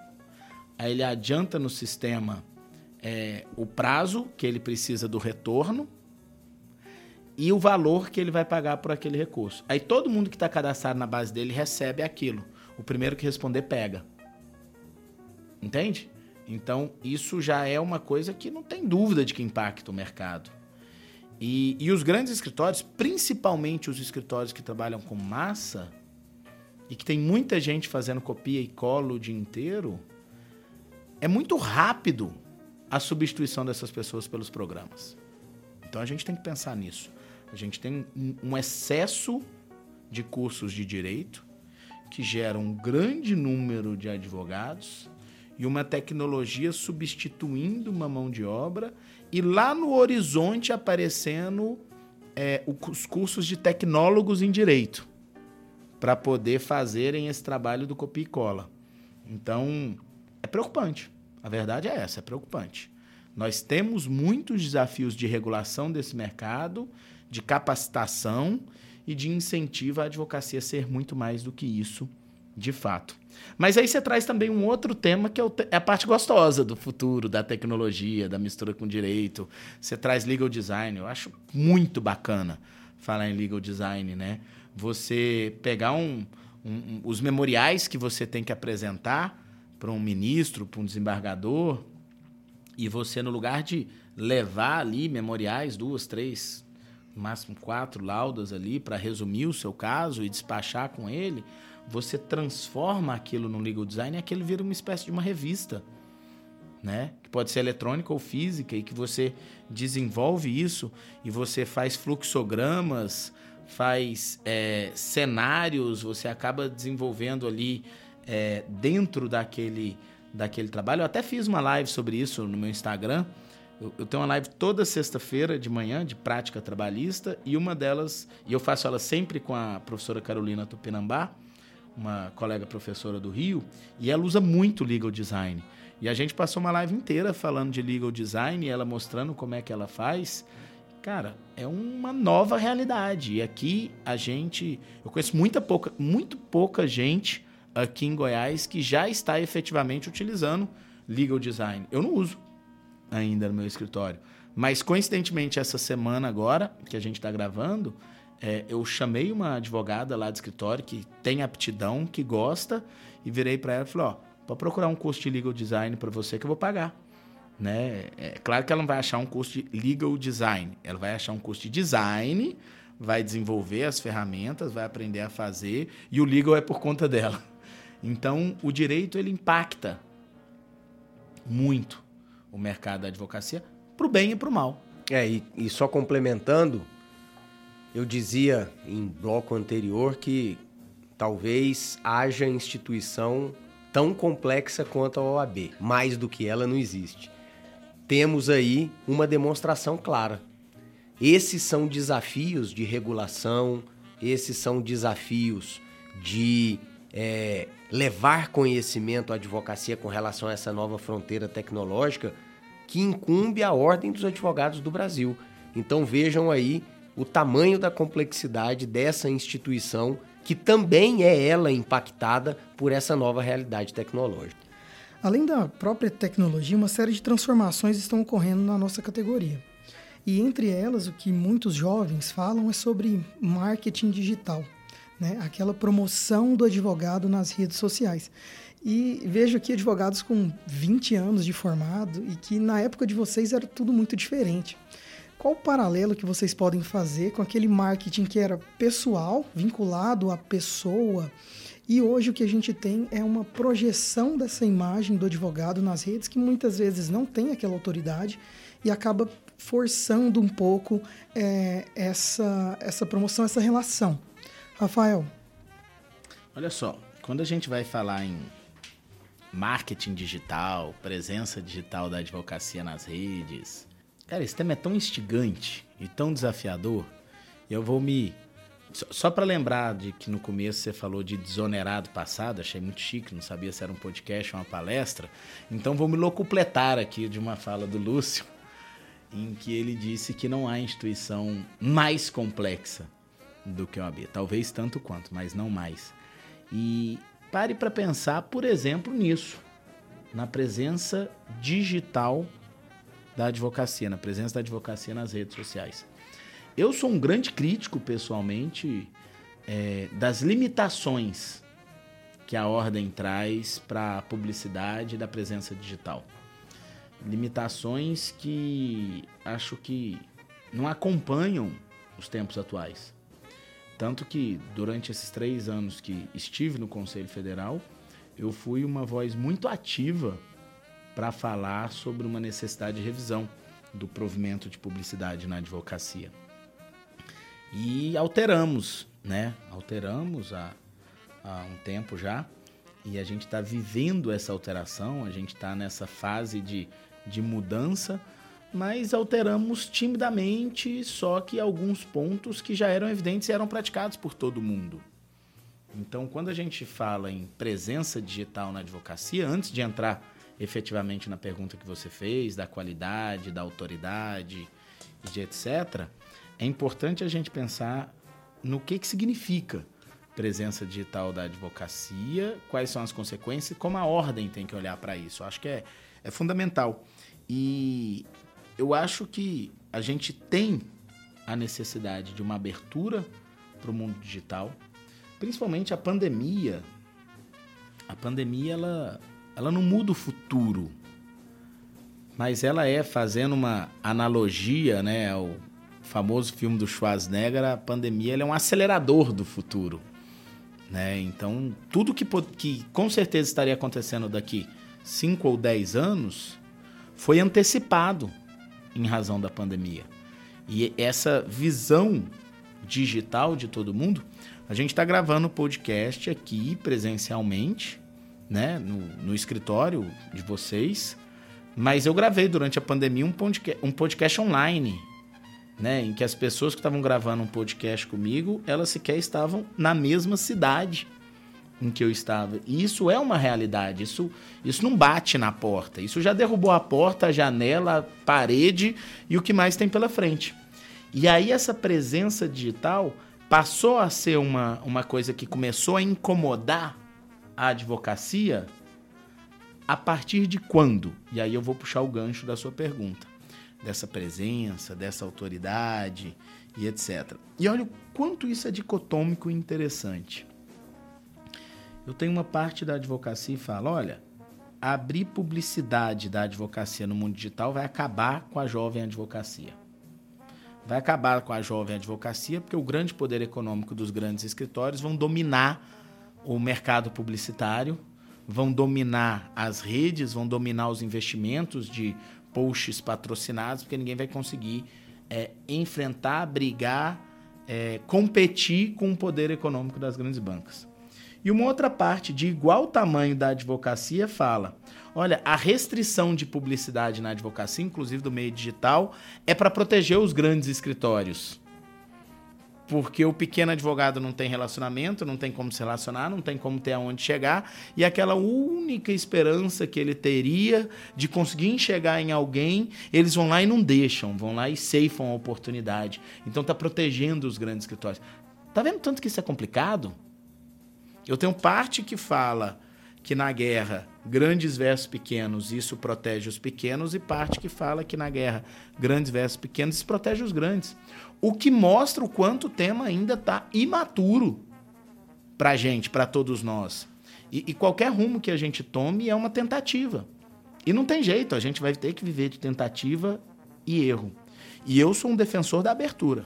Aí ele adianta no sistema é, o prazo que ele precisa do retorno e o valor que ele vai pagar por aquele recurso. Aí todo mundo que está cadastrado na base dele recebe aquilo. O primeiro que responder pega. Entende? Então, isso já é uma coisa que não tem dúvida de que impacta o mercado. E, e os grandes escritórios, principalmente os escritórios que trabalham com massa, e que tem muita gente fazendo copia e cola o dia inteiro, é muito rápido a substituição dessas pessoas pelos programas. Então a gente tem que pensar nisso. A gente tem um excesso de cursos de direito que geram um grande número de advogados e uma tecnologia substituindo uma mão de obra e lá no horizonte aparecendo é, os cursos de tecnólogos em direito para poder fazerem esse trabalho do copia e cola. Então, é preocupante. A verdade é essa, é preocupante. Nós temos muitos desafios de regulação desse mercado, de capacitação e de incentivo à advocacia ser muito mais do que isso de fato. Mas aí você traz também um outro tema que é, é a parte gostosa do futuro, da tecnologia, da mistura com direito. Você traz legal design. Eu acho muito bacana falar em legal design, né? Você pegar um, um, um os memoriais que você tem que apresentar para um ministro, para um desembargador, e você, no lugar de levar ali memoriais, duas, três, máximo quatro laudas ali, para resumir o seu caso e despachar com ele, você transforma aquilo no legal design e aquilo vira uma espécie de uma revista, né? Que pode ser eletrônica ou física e que você desenvolve isso e você faz fluxogramas, faz é, cenários, você acaba desenvolvendo ali é, dentro daquele, daquele trabalho. Eu até fiz uma live sobre isso no meu Instagram. Eu, eu tenho uma live toda sexta-feira de manhã de prática trabalhista e uma delas, e eu faço ela sempre com a professora Carolina Tupinambá, uma colega professora do Rio, e ela usa muito legal design. E a gente passou uma live inteira falando de legal design e ela mostrando como é que ela faz. Cara, é uma nova realidade. E aqui a gente, eu conheço muita pouca, muito pouca gente aqui em Goiás que já está efetivamente utilizando legal design. Eu não uso ainda no meu escritório, mas coincidentemente essa semana agora que a gente está gravando, é, eu chamei uma advogada lá do escritório que tem aptidão, que gosta, e virei para ela e falei: ó, para procurar um curso de legal design para você que eu vou pagar. Né? É claro que ela não vai achar um curso de legal design, ela vai achar um curso de design, vai desenvolver as ferramentas, vai aprender a fazer, e o legal é por conta dela. Então, o direito ele impacta muito o mercado da advocacia, para o bem e para o mal. É, e, e só complementando, eu dizia em bloco anterior que talvez haja instituição tão complexa quanto a OAB, mais do que ela não existe. Temos aí uma demonstração clara. Esses são desafios de regulação, esses são desafios de é, levar conhecimento à advocacia com relação a essa nova fronteira tecnológica que incumbe a ordem dos advogados do Brasil. Então vejam aí o tamanho da complexidade dessa instituição, que também é ela impactada por essa nova realidade tecnológica. Além da própria tecnologia, uma série de transformações estão ocorrendo na nossa categoria. E entre elas, o que muitos jovens falam é sobre marketing digital, né? aquela promoção do advogado nas redes sociais. E vejo aqui advogados com 20 anos de formado e que na época de vocês era tudo muito diferente. Qual o paralelo que vocês podem fazer com aquele marketing que era pessoal, vinculado à pessoa, e hoje o que a gente tem é uma projeção dessa imagem do advogado nas redes que muitas vezes não tem aquela autoridade e acaba forçando um pouco é, essa, essa promoção, essa relação. Rafael. Olha só, quando a gente vai falar em marketing digital, presença digital da advocacia nas redes, Cara, esse tema é tão instigante e tão desafiador. Eu vou me. Só para lembrar de que no começo você falou de desonerado passado, achei muito chique, não sabia se era um podcast ou uma palestra. Então vou me locupletar aqui de uma fala do Lúcio. em que ele disse que não há instituição mais complexa do que a OAB. Talvez tanto quanto, mas não mais. E pare para pensar, por exemplo, nisso, na presença digital da advocacia, na presença da advocacia nas redes sociais. Eu sou um grande crítico, pessoalmente, é, das limitações que a ordem traz para a publicidade da presença digital. Limitações que acho que não acompanham os tempos atuais. Tanto que durante esses três anos que estive no Conselho Federal, eu fui uma voz muito ativa para falar sobre uma necessidade de revisão do provimento de publicidade na advocacia. E alteramos, né? Alteramos há, há um tempo já. E a gente está vivendo essa alteração, a gente está nessa fase de, de mudança, mas alteramos timidamente, só que alguns pontos que já eram evidentes e eram praticados por todo mundo. Então, quando a gente fala em presença digital na advocacia, antes de entrar efetivamente na pergunta que você fez, da qualidade, da autoridade e de etc., é importante a gente pensar no que, que significa presença digital da advocacia, quais são as consequências e como a ordem tem que olhar para isso. Eu acho que é, é fundamental. E eu acho que a gente tem a necessidade de uma abertura para o mundo digital, principalmente a pandemia. A pandemia ela, ela não muda o futuro, mas ela é fazendo uma analogia, né, ao famoso filme do Schwarzenegger, a pandemia é um acelerador do futuro. Né? Então, tudo que, que com certeza estaria acontecendo daqui 5 ou 10 anos foi antecipado em razão da pandemia. E essa visão digital de todo mundo, a gente está gravando o podcast aqui presencialmente, né, no, no, escritório de vocês, mas eu gravei durante a pandemia um podcast, um podcast online né, em que as pessoas que estavam gravando um podcast comigo, elas sequer estavam na mesma cidade em que eu estava. E isso é uma realidade, isso, isso não bate na porta. Isso já derrubou a porta, a janela, a parede e o que mais tem pela frente. E aí essa presença digital passou a ser uma, uma coisa que começou a incomodar a advocacia a partir de quando? E aí eu vou puxar o gancho da sua pergunta dessa presença, dessa autoridade e etc. E olha o quanto isso é dicotômico e interessante. Eu tenho uma parte da advocacia e falo, olha, abrir publicidade da advocacia no mundo digital vai acabar com a jovem advocacia. Vai acabar com a jovem advocacia porque o grande poder econômico dos grandes escritórios vão dominar o mercado publicitário, vão dominar as redes, vão dominar os investimentos de posts patrocinados, porque ninguém vai conseguir é, enfrentar, brigar, é, competir com o poder econômico das grandes bancas. E uma outra parte de igual tamanho da advocacia fala: olha, a restrição de publicidade na advocacia, inclusive do meio digital, é para proteger os grandes escritórios porque o pequeno advogado não tem relacionamento, não tem como se relacionar, não tem como ter aonde chegar, e aquela única esperança que ele teria de conseguir enxergar em alguém, eles vão lá e não deixam, vão lá e ceifam a oportunidade. Então está protegendo os grandes escritórios. Tá vendo tanto que isso é complicado? Eu tenho parte que fala que na guerra grandes versus pequenos isso protege os pequenos e parte que fala que na guerra grandes versus pequenos isso protege os grandes. O que mostra o quanto o tema ainda está imaturo para gente, para todos nós. E, e qualquer rumo que a gente tome é uma tentativa. E não tem jeito, a gente vai ter que viver de tentativa e erro. E eu sou um defensor da abertura.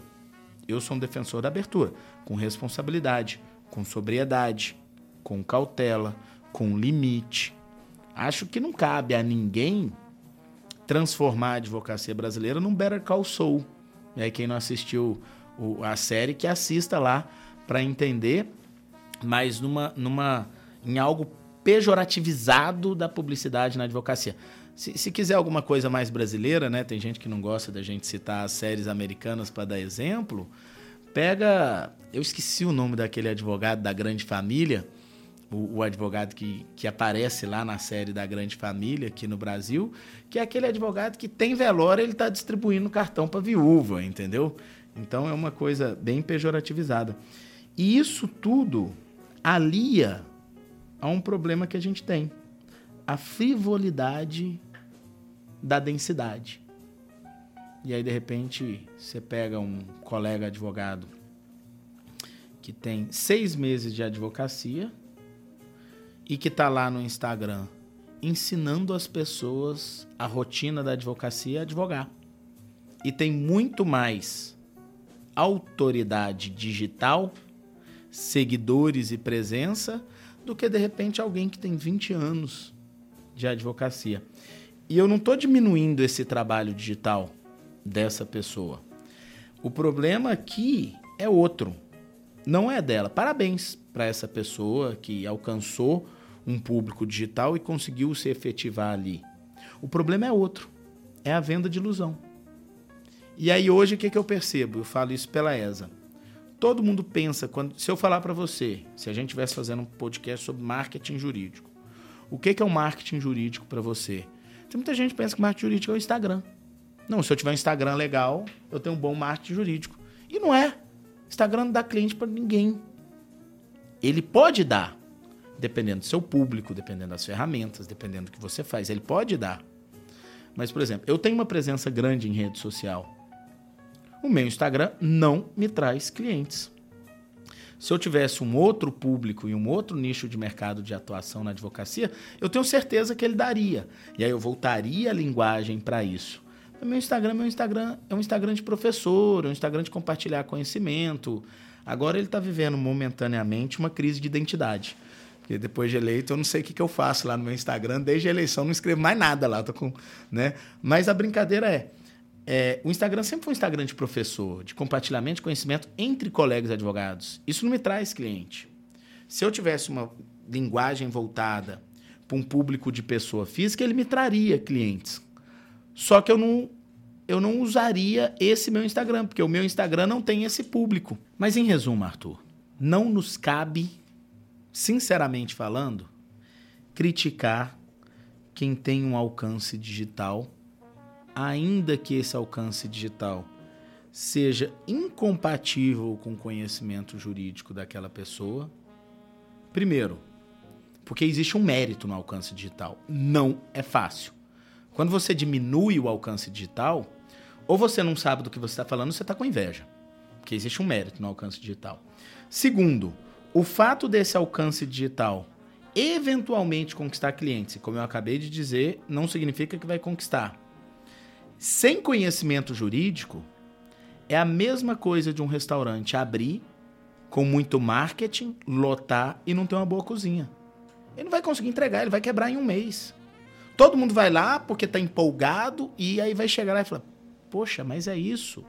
Eu sou um defensor da abertura, com responsabilidade, com sobriedade, com cautela, com limite. Acho que não cabe a ninguém transformar a advocacia brasileira num Better Call Saul aí quem não assistiu a série, que assista lá para entender, mas numa, numa, em algo pejorativizado da publicidade na advocacia. Se, se, quiser alguma coisa mais brasileira, né? Tem gente que não gosta da gente citar as séries americanas para dar exemplo. Pega, eu esqueci o nome daquele advogado da grande família, o, o, advogado que, que aparece lá na série da Grande Família aqui no Brasil, que é aquele advogado que tem velório, ele está distribuindo cartão para viúva, entendeu? Então é uma coisa bem pejorativizada. E isso tudo alia a um problema que a gente tem: a frivolidade da densidade. E aí, de repente, você pega um colega advogado que tem seis meses de advocacia e que está lá no Instagram ensinando as pessoas a rotina da advocacia a advogar. E tem muito mais autoridade digital, seguidores e presença do que de repente alguém que tem 20 anos de advocacia. E eu não estou diminuindo esse trabalho digital dessa pessoa. O problema aqui é outro, não é dela. Parabéns para essa pessoa que alcançou um público digital e conseguiu se efetivar ali. O problema é outro, é a venda de ilusão. E aí hoje o que, que eu percebo? Eu falo isso pela ESA. Todo mundo pensa, quando, se eu falar para você, se a gente estivesse fazendo um podcast sobre marketing jurídico, o que, que é o um marketing jurídico para você? Tem muita gente que pensa que marketing jurídico é o Instagram. Não, se eu tiver um Instagram legal, eu tenho um bom marketing jurídico. E não é. Instagram não dá cliente para ninguém. Ele pode dar, dependendo do seu público, dependendo das ferramentas, dependendo do que você faz. Ele pode dar. Mas, por exemplo, eu tenho uma presença grande em rede social. O meu Instagram não me traz clientes. Se eu tivesse um outro público e um outro nicho de mercado de atuação na advocacia, eu tenho certeza que ele daria. E aí eu voltaria a linguagem para isso. O meu Instagram, meu Instagram é um Instagram de professor, é um Instagram de compartilhar conhecimento. Agora ele está vivendo momentaneamente uma crise de identidade. Porque depois de eleito, eu não sei o que, que eu faço lá no meu Instagram. Desde a eleição, não escrevo mais nada lá. Tô com, né? Mas a brincadeira é, é, o Instagram sempre foi um Instagram de professor, de compartilhamento de conhecimento entre colegas advogados. Isso não me traz cliente. Se eu tivesse uma linguagem voltada para um público de pessoa física, ele me traria clientes. Só que eu não, eu não usaria esse meu Instagram, porque o meu Instagram não tem esse público. Mas em resumo, Arthur, não nos cabe sinceramente falando, criticar quem tem um alcance digital, ainda que esse alcance digital seja incompatível com o conhecimento jurídico daquela pessoa. Primeiro, porque existe um mérito no alcance digital. Não é fácil. Quando você diminui o alcance digital, ou você não sabe do que você está falando, você está com inveja. Porque existe um mérito no alcance digital. Segundo, o fato desse alcance digital eventualmente conquistar clientes, como eu acabei de dizer, não significa que vai conquistar. Sem conhecimento jurídico, é a mesma coisa de um restaurante abrir com muito marketing, lotar e não ter uma boa cozinha. Ele não vai conseguir entregar, ele vai quebrar em um mês. Todo mundo vai lá porque está empolgado e aí vai chegar lá e falar: Poxa, mas é isso.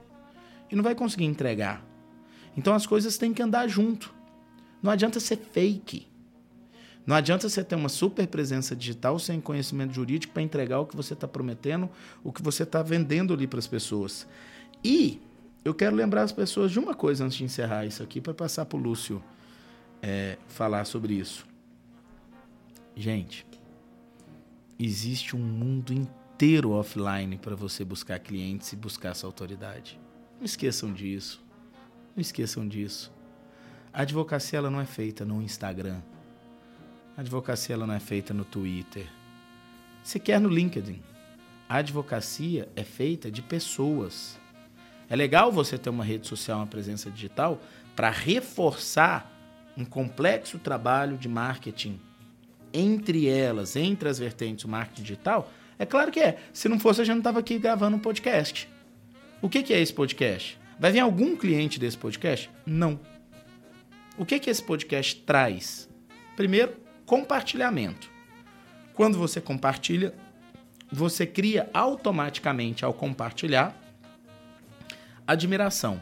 E não vai conseguir entregar. Então as coisas têm que andar junto. Não adianta ser fake. Não adianta você ter uma super presença digital sem conhecimento jurídico para entregar o que você está prometendo, o que você está vendendo ali para as pessoas. E eu quero lembrar as pessoas de uma coisa antes de encerrar isso aqui, para passar para o Lúcio é, falar sobre isso. Gente, existe um mundo inteiro offline para você buscar clientes e buscar essa autoridade. Não esqueçam disso. Não esqueçam disso. A advocacia ela não é feita no Instagram. A advocacia ela não é feita no Twitter. Sequer no LinkedIn. A advocacia é feita de pessoas. É legal você ter uma rede social, uma presença digital, para reforçar um complexo trabalho de marketing entre elas, entre as vertentes do marketing digital. É claro que é. Se não fosse, a gente não estava aqui gravando um podcast. O que, que é esse podcast? Vai vir algum cliente desse podcast? Não. O que, que esse podcast traz? Primeiro, compartilhamento. Quando você compartilha, você cria automaticamente, ao compartilhar, admiração.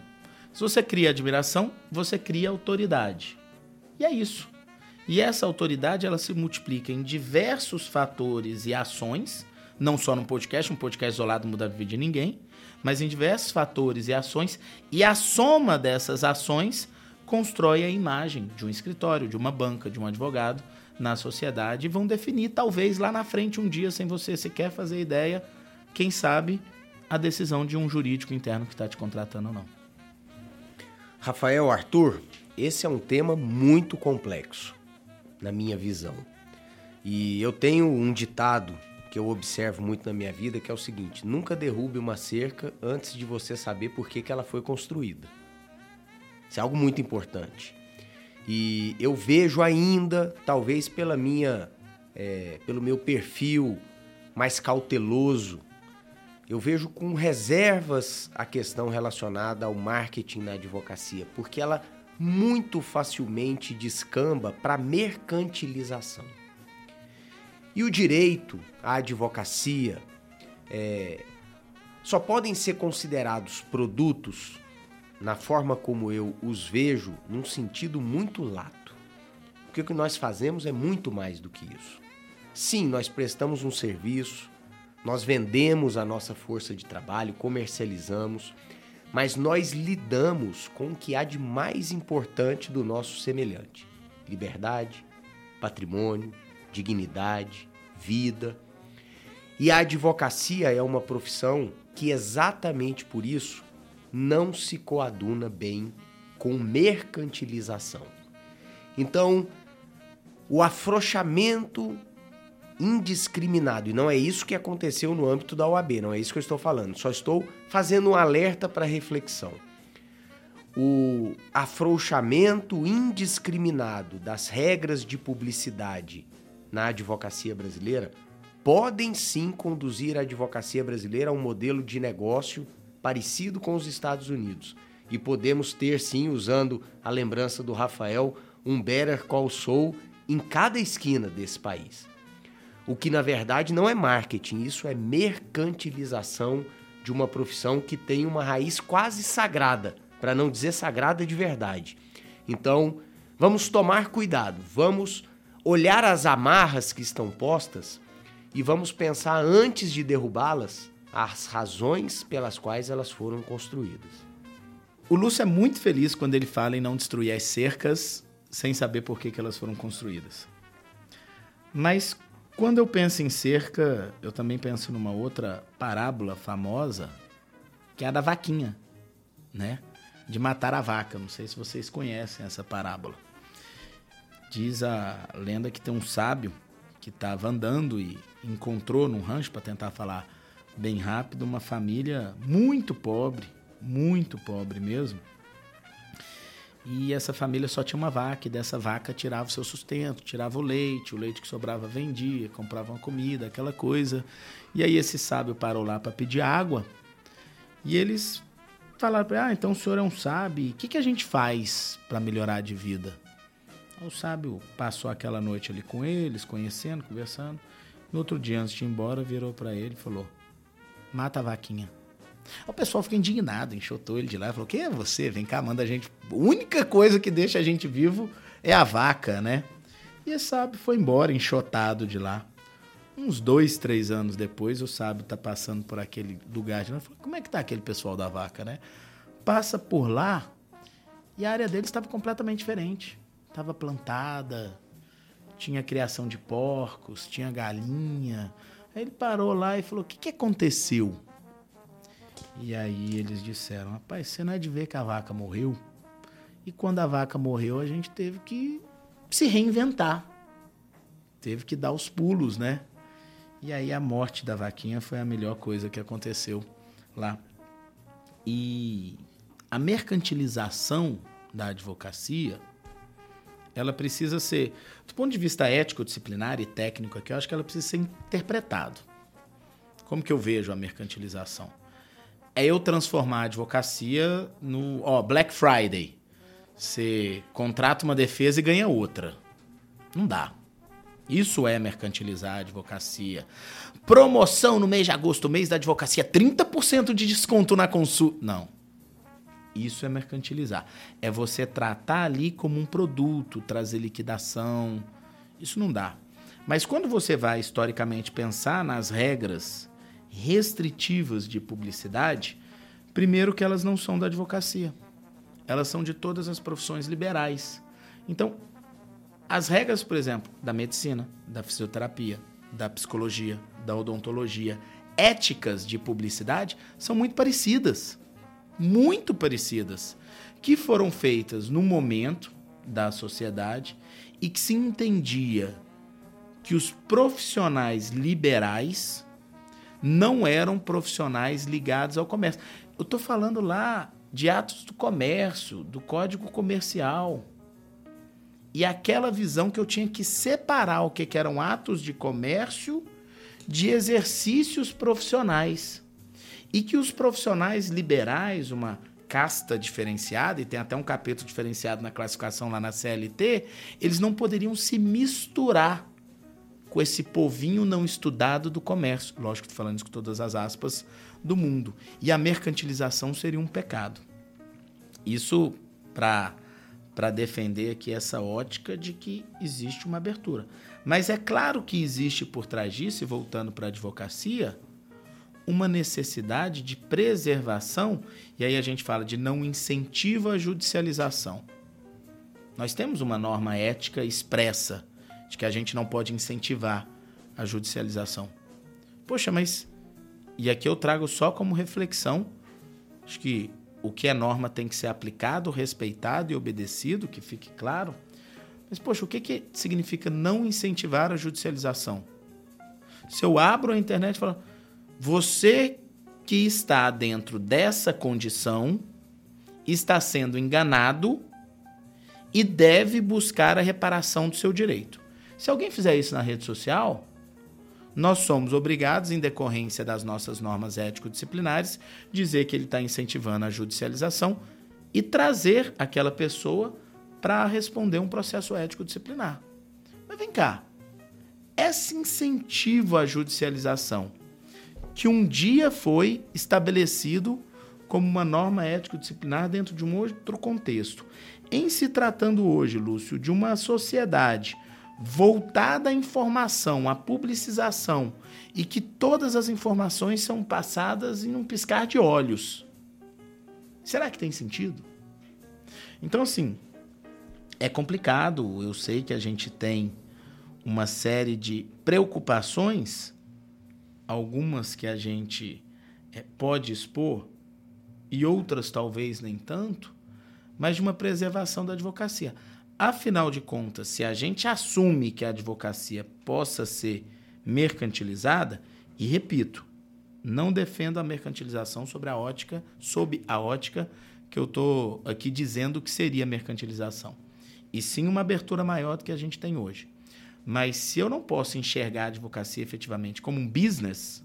Se você cria admiração, você cria autoridade. E é isso. E essa autoridade ela se multiplica em diversos fatores e ações, não só no podcast, um podcast isolado não muda a vida de ninguém, mas em diversos fatores e ações, e a soma dessas ações constrói a imagem de um escritório, de uma banca, de um advogado na sociedade e vão definir, talvez lá na frente, um dia, sem você sequer fazer ideia, quem sabe, a decisão de um jurídico interno que está te contratando ou não. Rafael Arthur, esse é um tema muito complexo, na minha visão. E eu tenho um ditado que eu observo muito na minha vida, que é o seguinte: nunca derrube uma cerca antes de você saber por que, que ela foi construída. Isso é algo muito importante. E eu vejo ainda, talvez pela minha, é, pelo meu perfil mais cauteloso, eu vejo com reservas a questão relacionada ao marketing na advocacia, porque ela muito facilmente descamba para mercantilização. E o direito, a advocacia, é, só podem ser considerados produtos na forma como eu os vejo, num sentido muito lato. Porque o que nós fazemos é muito mais do que isso. Sim, nós prestamos um serviço, nós vendemos a nossa força de trabalho, comercializamos, mas nós lidamos com o que há de mais importante do nosso semelhante: liberdade, patrimônio, dignidade, vida. E a advocacia é uma profissão que, exatamente por isso, não se coaduna bem com mercantilização. Então, o afrouxamento indiscriminado, e não é isso que aconteceu no âmbito da OAB, não é isso que eu estou falando, só estou fazendo um alerta para reflexão. O afrouxamento indiscriminado das regras de publicidade na advocacia brasileira podem sim conduzir a advocacia brasileira a um modelo de negócio parecido com os Estados Unidos. E podemos ter sim, usando a lembrança do Rafael, um Better Call Saul em cada esquina desse país. O que na verdade não é marketing, isso é mercantilização de uma profissão que tem uma raiz quase sagrada, para não dizer sagrada de verdade. Então, vamos tomar cuidado, vamos olhar as amarras que estão postas e vamos pensar antes de derrubá-las as razões pelas quais elas foram construídas. O Lúcio é muito feliz quando ele fala em não destruir as cercas sem saber por que, que elas foram construídas. Mas quando eu penso em cerca, eu também penso numa outra parábola famosa, que é a da vaquinha, né? De matar a vaca. Não sei se vocês conhecem essa parábola. Diz a lenda que tem um sábio que estava andando e encontrou num rancho, para tentar falar bem rápido, uma família muito pobre, muito pobre mesmo. E essa família só tinha uma vaca, e dessa vaca tirava o seu sustento, tirava o leite, o leite que sobrava vendia, comprava uma comida, aquela coisa. E aí esse sábio parou lá para pedir água. E eles falaram para ah, então o senhor é um sábio, o que, que a gente faz para melhorar de vida? O sábio passou aquela noite ali com eles, conhecendo, conversando. No outro dia, antes de ir embora, virou para ele e falou: Mata a vaquinha. O pessoal fica indignado, enxotou ele de lá falou: Quem é você? Vem cá, manda a gente. A única coisa que deixa a gente vivo é a vaca, né? E esse sábio foi embora, enxotado de lá. Uns dois, três anos depois, o sábio tá passando por aquele lugar de lá. Falou, Como é que tá aquele pessoal da vaca, né? Passa por lá e a área deles estava completamente diferente estava plantada, tinha criação de porcos, tinha galinha. Aí ele parou lá e falou: O que, que aconteceu? E aí eles disseram: Rapaz, você não é de ver que a vaca morreu? E quando a vaca morreu, a gente teve que se reinventar. Teve que dar os pulos, né? E aí a morte da vaquinha foi a melhor coisa que aconteceu lá. E a mercantilização da advocacia ela precisa ser, do ponto de vista ético, disciplinar e técnico aqui, eu acho que ela precisa ser interpretado. Como que eu vejo a mercantilização? É eu transformar a advocacia no, ó, Black Friday. Você contrata uma defesa e ganha outra. Não dá. Isso é mercantilizar a advocacia. Promoção no mês de agosto, mês da advocacia, 30% de desconto na consulta. Não. Isso é mercantilizar. É você tratar ali como um produto, trazer liquidação. Isso não dá. Mas quando você vai historicamente pensar nas regras restritivas de publicidade, primeiro que elas não são da advocacia. elas são de todas as profissões liberais. Então, as regras, por exemplo, da medicina, da fisioterapia, da psicologia, da odontologia, éticas de publicidade são muito parecidas. Muito parecidas. Que foram feitas no momento da sociedade e que se entendia que os profissionais liberais não eram profissionais ligados ao comércio. Eu estou falando lá de atos do comércio, do código comercial. E aquela visão que eu tinha que separar o que, que eram atos de comércio de exercícios profissionais. E que os profissionais liberais, uma casta diferenciada, e tem até um capítulo diferenciado na classificação lá na CLT, eles não poderiam se misturar com esse povinho não estudado do comércio. Lógico, estou falando isso com todas as aspas do mundo. E a mercantilização seria um pecado. Isso para para defender aqui essa ótica de que existe uma abertura. Mas é claro que existe por trás disso, e voltando para a advocacia, uma necessidade de preservação, e aí a gente fala de não incentivo à judicialização. Nós temos uma norma ética expressa de que a gente não pode incentivar a judicialização. Poxa, mas. E aqui eu trago só como reflexão. Acho que o que é norma tem que ser aplicado, respeitado e obedecido, que fique claro. Mas, poxa, o que, que significa não incentivar a judicialização? Se eu abro a internet e falo, você que está dentro dessa condição está sendo enganado e deve buscar a reparação do seu direito. Se alguém fizer isso na rede social, nós somos obrigados, em decorrência das nossas normas ético-disciplinares, dizer que ele está incentivando a judicialização e trazer aquela pessoa para responder um processo ético-disciplinar. Mas vem cá, esse incentivo à judicialização, que um dia foi estabelecido como uma norma ético-disciplinar dentro de um outro contexto, em se tratando hoje, Lúcio, de uma sociedade voltada à informação, à publicização, e que todas as informações são passadas em um piscar de olhos. Será que tem sentido? Então, assim, é complicado. Eu sei que a gente tem uma série de preocupações, algumas que a gente é, pode expor e outras talvez nem tanto, mas de uma preservação da advocacia. Afinal de contas, se a gente assume que a advocacia possa ser mercantilizada, e repito, não defendo a mercantilização sobre a ótica, sob a ótica que eu estou aqui dizendo que seria mercantilização. E sim uma abertura maior do que a gente tem hoje. Mas se eu não posso enxergar a advocacia efetivamente como um business,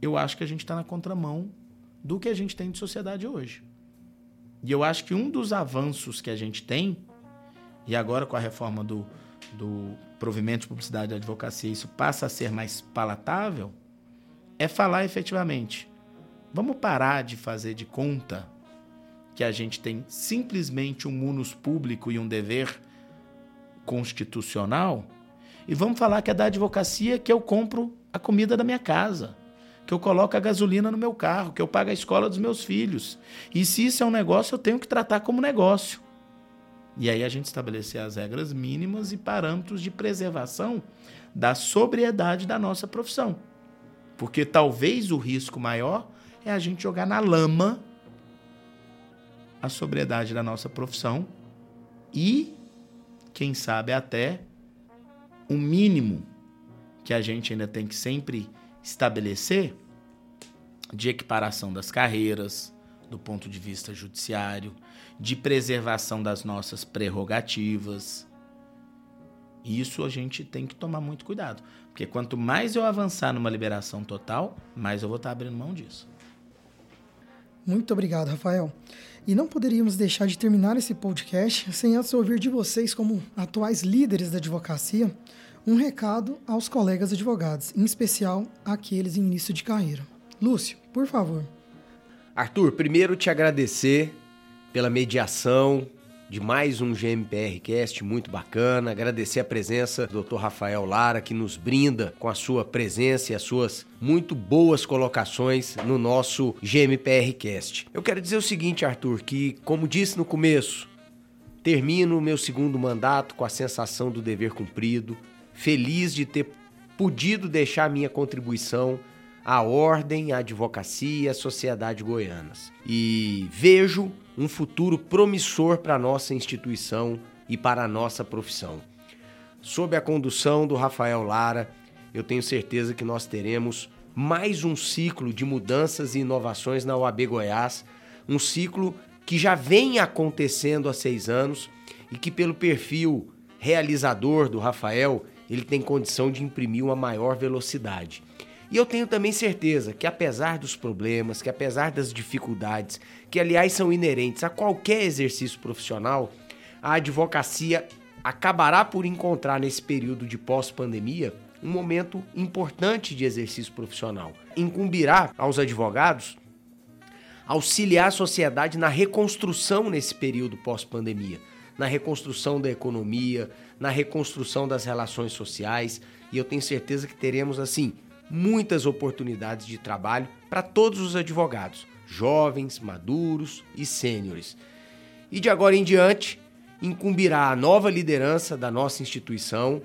eu acho que a gente está na contramão do que a gente tem de sociedade hoje. E eu acho que um dos avanços que a gente tem, e agora com a reforma do, do provimento de publicidade da advocacia, isso passa a ser mais palatável, é falar efetivamente. Vamos parar de fazer de conta que a gente tem simplesmente um munus público e um dever constitucional e vamos falar que é da advocacia que eu compro a comida da minha casa que eu coloco a gasolina no meu carro, que eu pago a escola dos meus filhos. E se isso é um negócio, eu tenho que tratar como negócio. E aí a gente estabelecer as regras mínimas e parâmetros de preservação da sobriedade da nossa profissão. Porque talvez o risco maior é a gente jogar na lama a sobriedade da nossa profissão e, quem sabe, até um mínimo que a gente ainda tem que sempre estabelecer de equiparação das carreiras, do ponto de vista judiciário, de preservação das nossas prerrogativas. Isso a gente tem que tomar muito cuidado, porque quanto mais eu avançar numa liberação total, mais eu vou estar abrindo mão disso. Muito obrigado, Rafael. E não poderíamos deixar de terminar esse podcast sem antes ouvir de vocês, como atuais líderes da advocacia, um recado aos colegas advogados, em especial aqueles em início de carreira. Lúcio, por favor. Arthur, primeiro te agradecer pela mediação, de mais um GMPR Cast muito bacana. Agradecer a presença do Dr. Rafael Lara, que nos brinda com a sua presença e as suas muito boas colocações no nosso GMPR Cast. Eu quero dizer o seguinte, Arthur, que como disse no começo, termino o meu segundo mandato com a sensação do dever cumprido, feliz de ter podido deixar minha contribuição à ordem, à advocacia, à sociedade goianas. E vejo um futuro promissor para a nossa instituição e para a nossa profissão. Sob a condução do Rafael Lara, eu tenho certeza que nós teremos mais um ciclo de mudanças e inovações na UAB Goiás, um ciclo que já vem acontecendo há seis anos e que, pelo perfil realizador do Rafael, ele tem condição de imprimir uma maior velocidade. E eu tenho também certeza que, apesar dos problemas, que apesar das dificuldades, que aliás são inerentes a qualquer exercício profissional, a advocacia acabará por encontrar nesse período de pós-pandemia um momento importante de exercício profissional. Incumbirá aos advogados auxiliar a sociedade na reconstrução nesse período pós-pandemia, na reconstrução da economia, na reconstrução das relações sociais, e eu tenho certeza que teremos assim muitas oportunidades de trabalho para todos os advogados, jovens, maduros e sêniores. E de agora em diante, incumbirá a nova liderança da nossa instituição,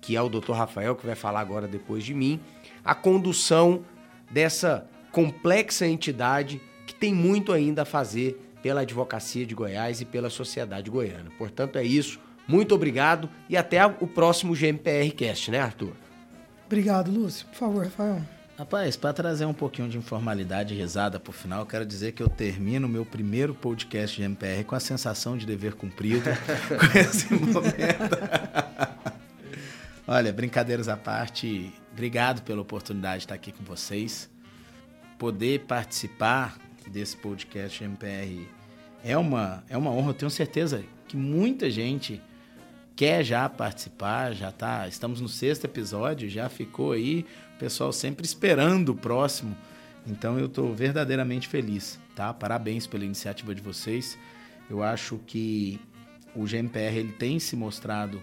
que é o Dr. Rafael, que vai falar agora depois de mim, a condução dessa complexa entidade que tem muito ainda a fazer pela advocacia de Goiás e pela sociedade goiana. Portanto, é isso. Muito obrigado e até o próximo GMPR Cast, né, Arthur? Obrigado, Lúcio. Por favor, Rafael. Rapaz, para trazer um pouquinho de informalidade e risada por final, eu quero dizer que eu termino meu primeiro podcast de MPR com a sensação de dever cumprido com esse momento. Olha, brincadeiras à parte, obrigado pela oportunidade de estar aqui com vocês. Poder participar desse podcast MPR é uma, é uma honra, eu tenho certeza que muita gente quer já participar, já tá, estamos no sexto episódio, já ficou aí, o pessoal sempre esperando o próximo. Então eu estou verdadeiramente feliz, tá? Parabéns pela iniciativa de vocês. Eu acho que o GMPR ele tem se mostrado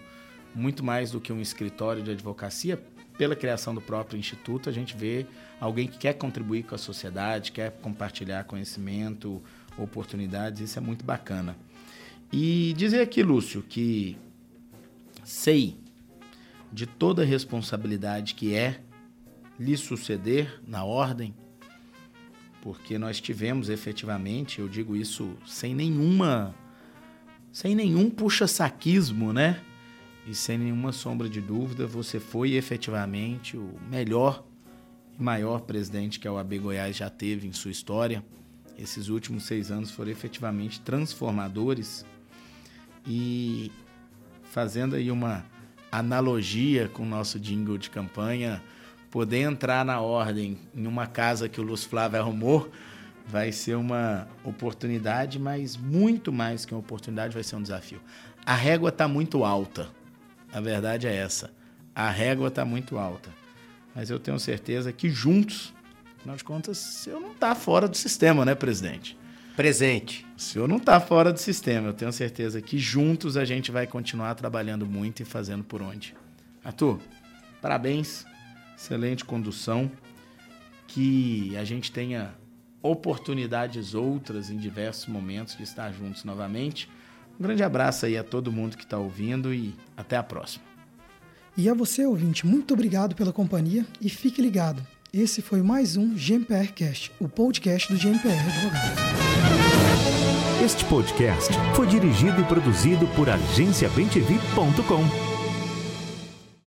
muito mais do que um escritório de advocacia. Pela criação do próprio instituto, a gente vê alguém que quer contribuir com a sociedade, quer compartilhar conhecimento, oportunidades, isso é muito bacana. E dizer aqui, Lúcio, que sei de toda a responsabilidade que é lhe suceder na ordem, porque nós tivemos efetivamente, eu digo isso sem nenhuma sem nenhum puxa-saquismo, né? E sem nenhuma sombra de dúvida, você foi efetivamente o melhor e maior presidente que a OAB Goiás já teve em sua história. Esses últimos seis anos foram efetivamente transformadores e fazendo aí uma analogia com o nosso jingle de campanha, poder entrar na ordem em uma casa que o Luz Flávio arrumou vai ser uma oportunidade, mas muito mais que uma oportunidade, vai ser um desafio. A régua está muito alta. A verdade é essa. A régua está muito alta. Mas eu tenho certeza que juntos, afinal de contas, eu não está fora do sistema, né, presidente? Presente. O senhor não está fora do sistema. Eu tenho certeza que juntos a gente vai continuar trabalhando muito e fazendo por onde. Arthur, parabéns. Excelente condução. Que a gente tenha oportunidades outras em diversos momentos de estar juntos novamente. Um grande abraço aí a todo mundo que está ouvindo e até a próxima. E a você, ouvinte, muito obrigado pela companhia e fique ligado. Esse foi mais um GMPR Cast, o podcast do GMPR Advogados. Este podcast foi dirigido e produzido por agenciabemtv.com.